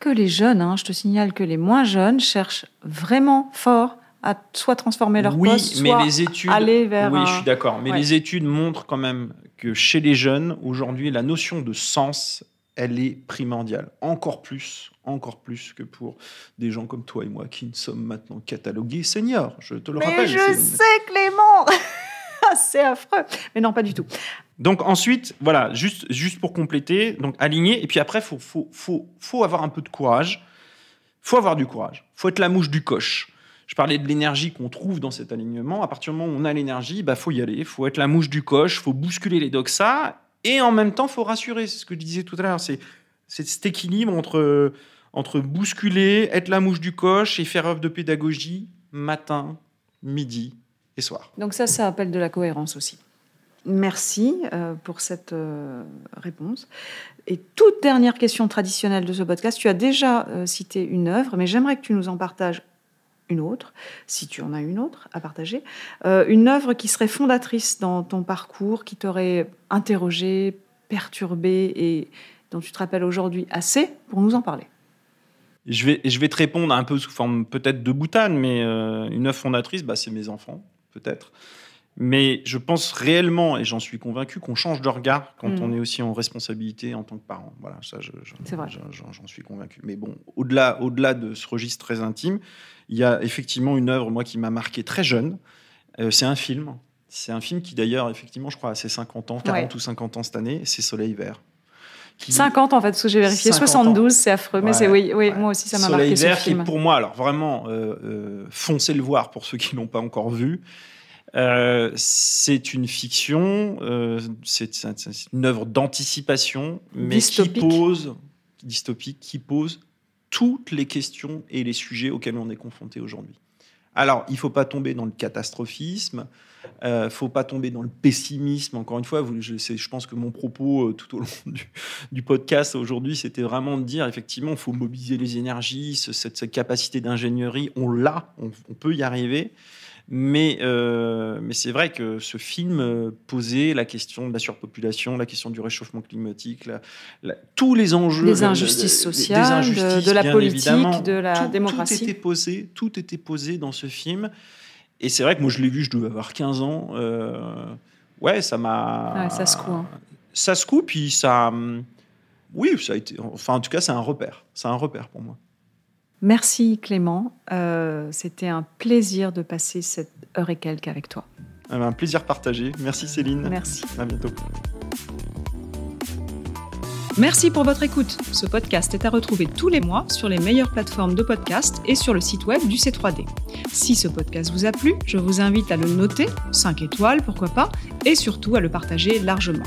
Que les jeunes, hein, je te signale que les moins jeunes cherchent vraiment fort à soit transformer leur oui, poste, mais soit les études, aller vers. Oui, je suis d'accord. Mais les études montrent quand même que chez les jeunes, aujourd'hui, la notion de sens, elle est primordiale. Encore plus, encore plus que pour des gens comme toi et moi qui ne sommes maintenant catalogués seniors. Je te le mais rappelle. Je sais, Clément C'est affreux. Mais non, pas du tout. Donc ensuite, voilà, juste, juste pour compléter, donc aligner. Et puis après, il faut, faut, faut, faut avoir un peu de courage. faut avoir du courage. faut être la mouche du coche. Je parlais de l'énergie qu'on trouve dans cet alignement. À partir du moment où on a l'énergie, il bah, faut y aller. Il faut être la mouche du coche, il faut bousculer les doxas. Et en même temps, il faut rassurer. C'est ce que je disais tout à l'heure. C'est cet équilibre entre, entre bousculer, être la mouche du coche et faire œuvre de pédagogie matin, midi et soir. Donc ça, ça appelle de la cohérence aussi. Merci euh, pour cette euh, réponse. Et toute dernière question traditionnelle de ce podcast, tu as déjà euh, cité une œuvre, mais j'aimerais que tu nous en partages une autre, si tu en as une autre à partager, euh, une œuvre qui serait fondatrice dans ton parcours, qui t'aurait interrogé, perturbé et dont tu te rappelles aujourd'hui assez pour nous en parler. Je vais, je vais te répondre un peu sous forme peut-être de boutane, mais euh, une œuvre fondatrice, bah, c'est mes enfants, peut-être. Mais je pense réellement, et j'en suis convaincu, qu'on change de regard quand mm. on est aussi en responsabilité en tant que parent. Voilà, ça, j'en suis convaincu. Mais bon, au-delà, au-delà de ce registre très intime, il y a effectivement une œuvre, moi, qui m'a marqué très jeune. Euh, c'est un film. C'est un film qui, d'ailleurs, effectivement, je crois, a ses 50 ans, 40 ou 50 ans cette année. C'est Soleil Vert. 50 en fait, parce que j'ai vérifié. 72, c'est affreux, mais c'est oui, oui moi aussi ça m'a marqué. Soleil Vert, film. qui pour moi, alors vraiment, euh, euh, foncez le voir pour ceux qui l'ont pas encore vu. C'est une fiction, c'est une œuvre d'anticipation, mais qui pose dystopique, qui pose toutes les questions et les sujets auxquels on est confronté aujourd'hui. Alors, il ne faut pas tomber dans le catastrophisme, il euh, ne faut pas tomber dans le pessimisme. Encore une fois, je, je pense que mon propos euh, tout au long du, podcast aujourd'hui, c'était vraiment de dire, effectivement, il faut mobiliser les énergies, cette, capacité d'ingénierie, on l'a, on, peut y arriver. Mais, euh, mais c'est vrai que ce film euh, posait la question de la surpopulation, la question du réchauffement climatique, tous les enjeux. Des injustices sociales, de, la politique, de la démocratie. Tout était, posé, tout était posé dans ce film. Et c'est vrai que moi, je l'ai vu, je devais avoir 15 ans. Euh, ouais, ça m'a. ça se coupe. Hein. Ça se coupe, puis ça. Hum, oui, ça a été. Enfin, en tout cas, c'est un repère. C'est un repère pour moi. Merci Clément. Euh, c'était un plaisir de passer cette heure et quelques avec toi. Ah ben, un plaisir partagé. Merci Céline. Merci. À bientôt. Merci pour votre écoute. Ce podcast est à retrouver tous les mois sur les meilleures plateformes de podcast et sur le site web du C3D. Si ce podcast vous a plu, je vous invite à le noter, 5 étoiles pourquoi pas, et surtout à le partager largement.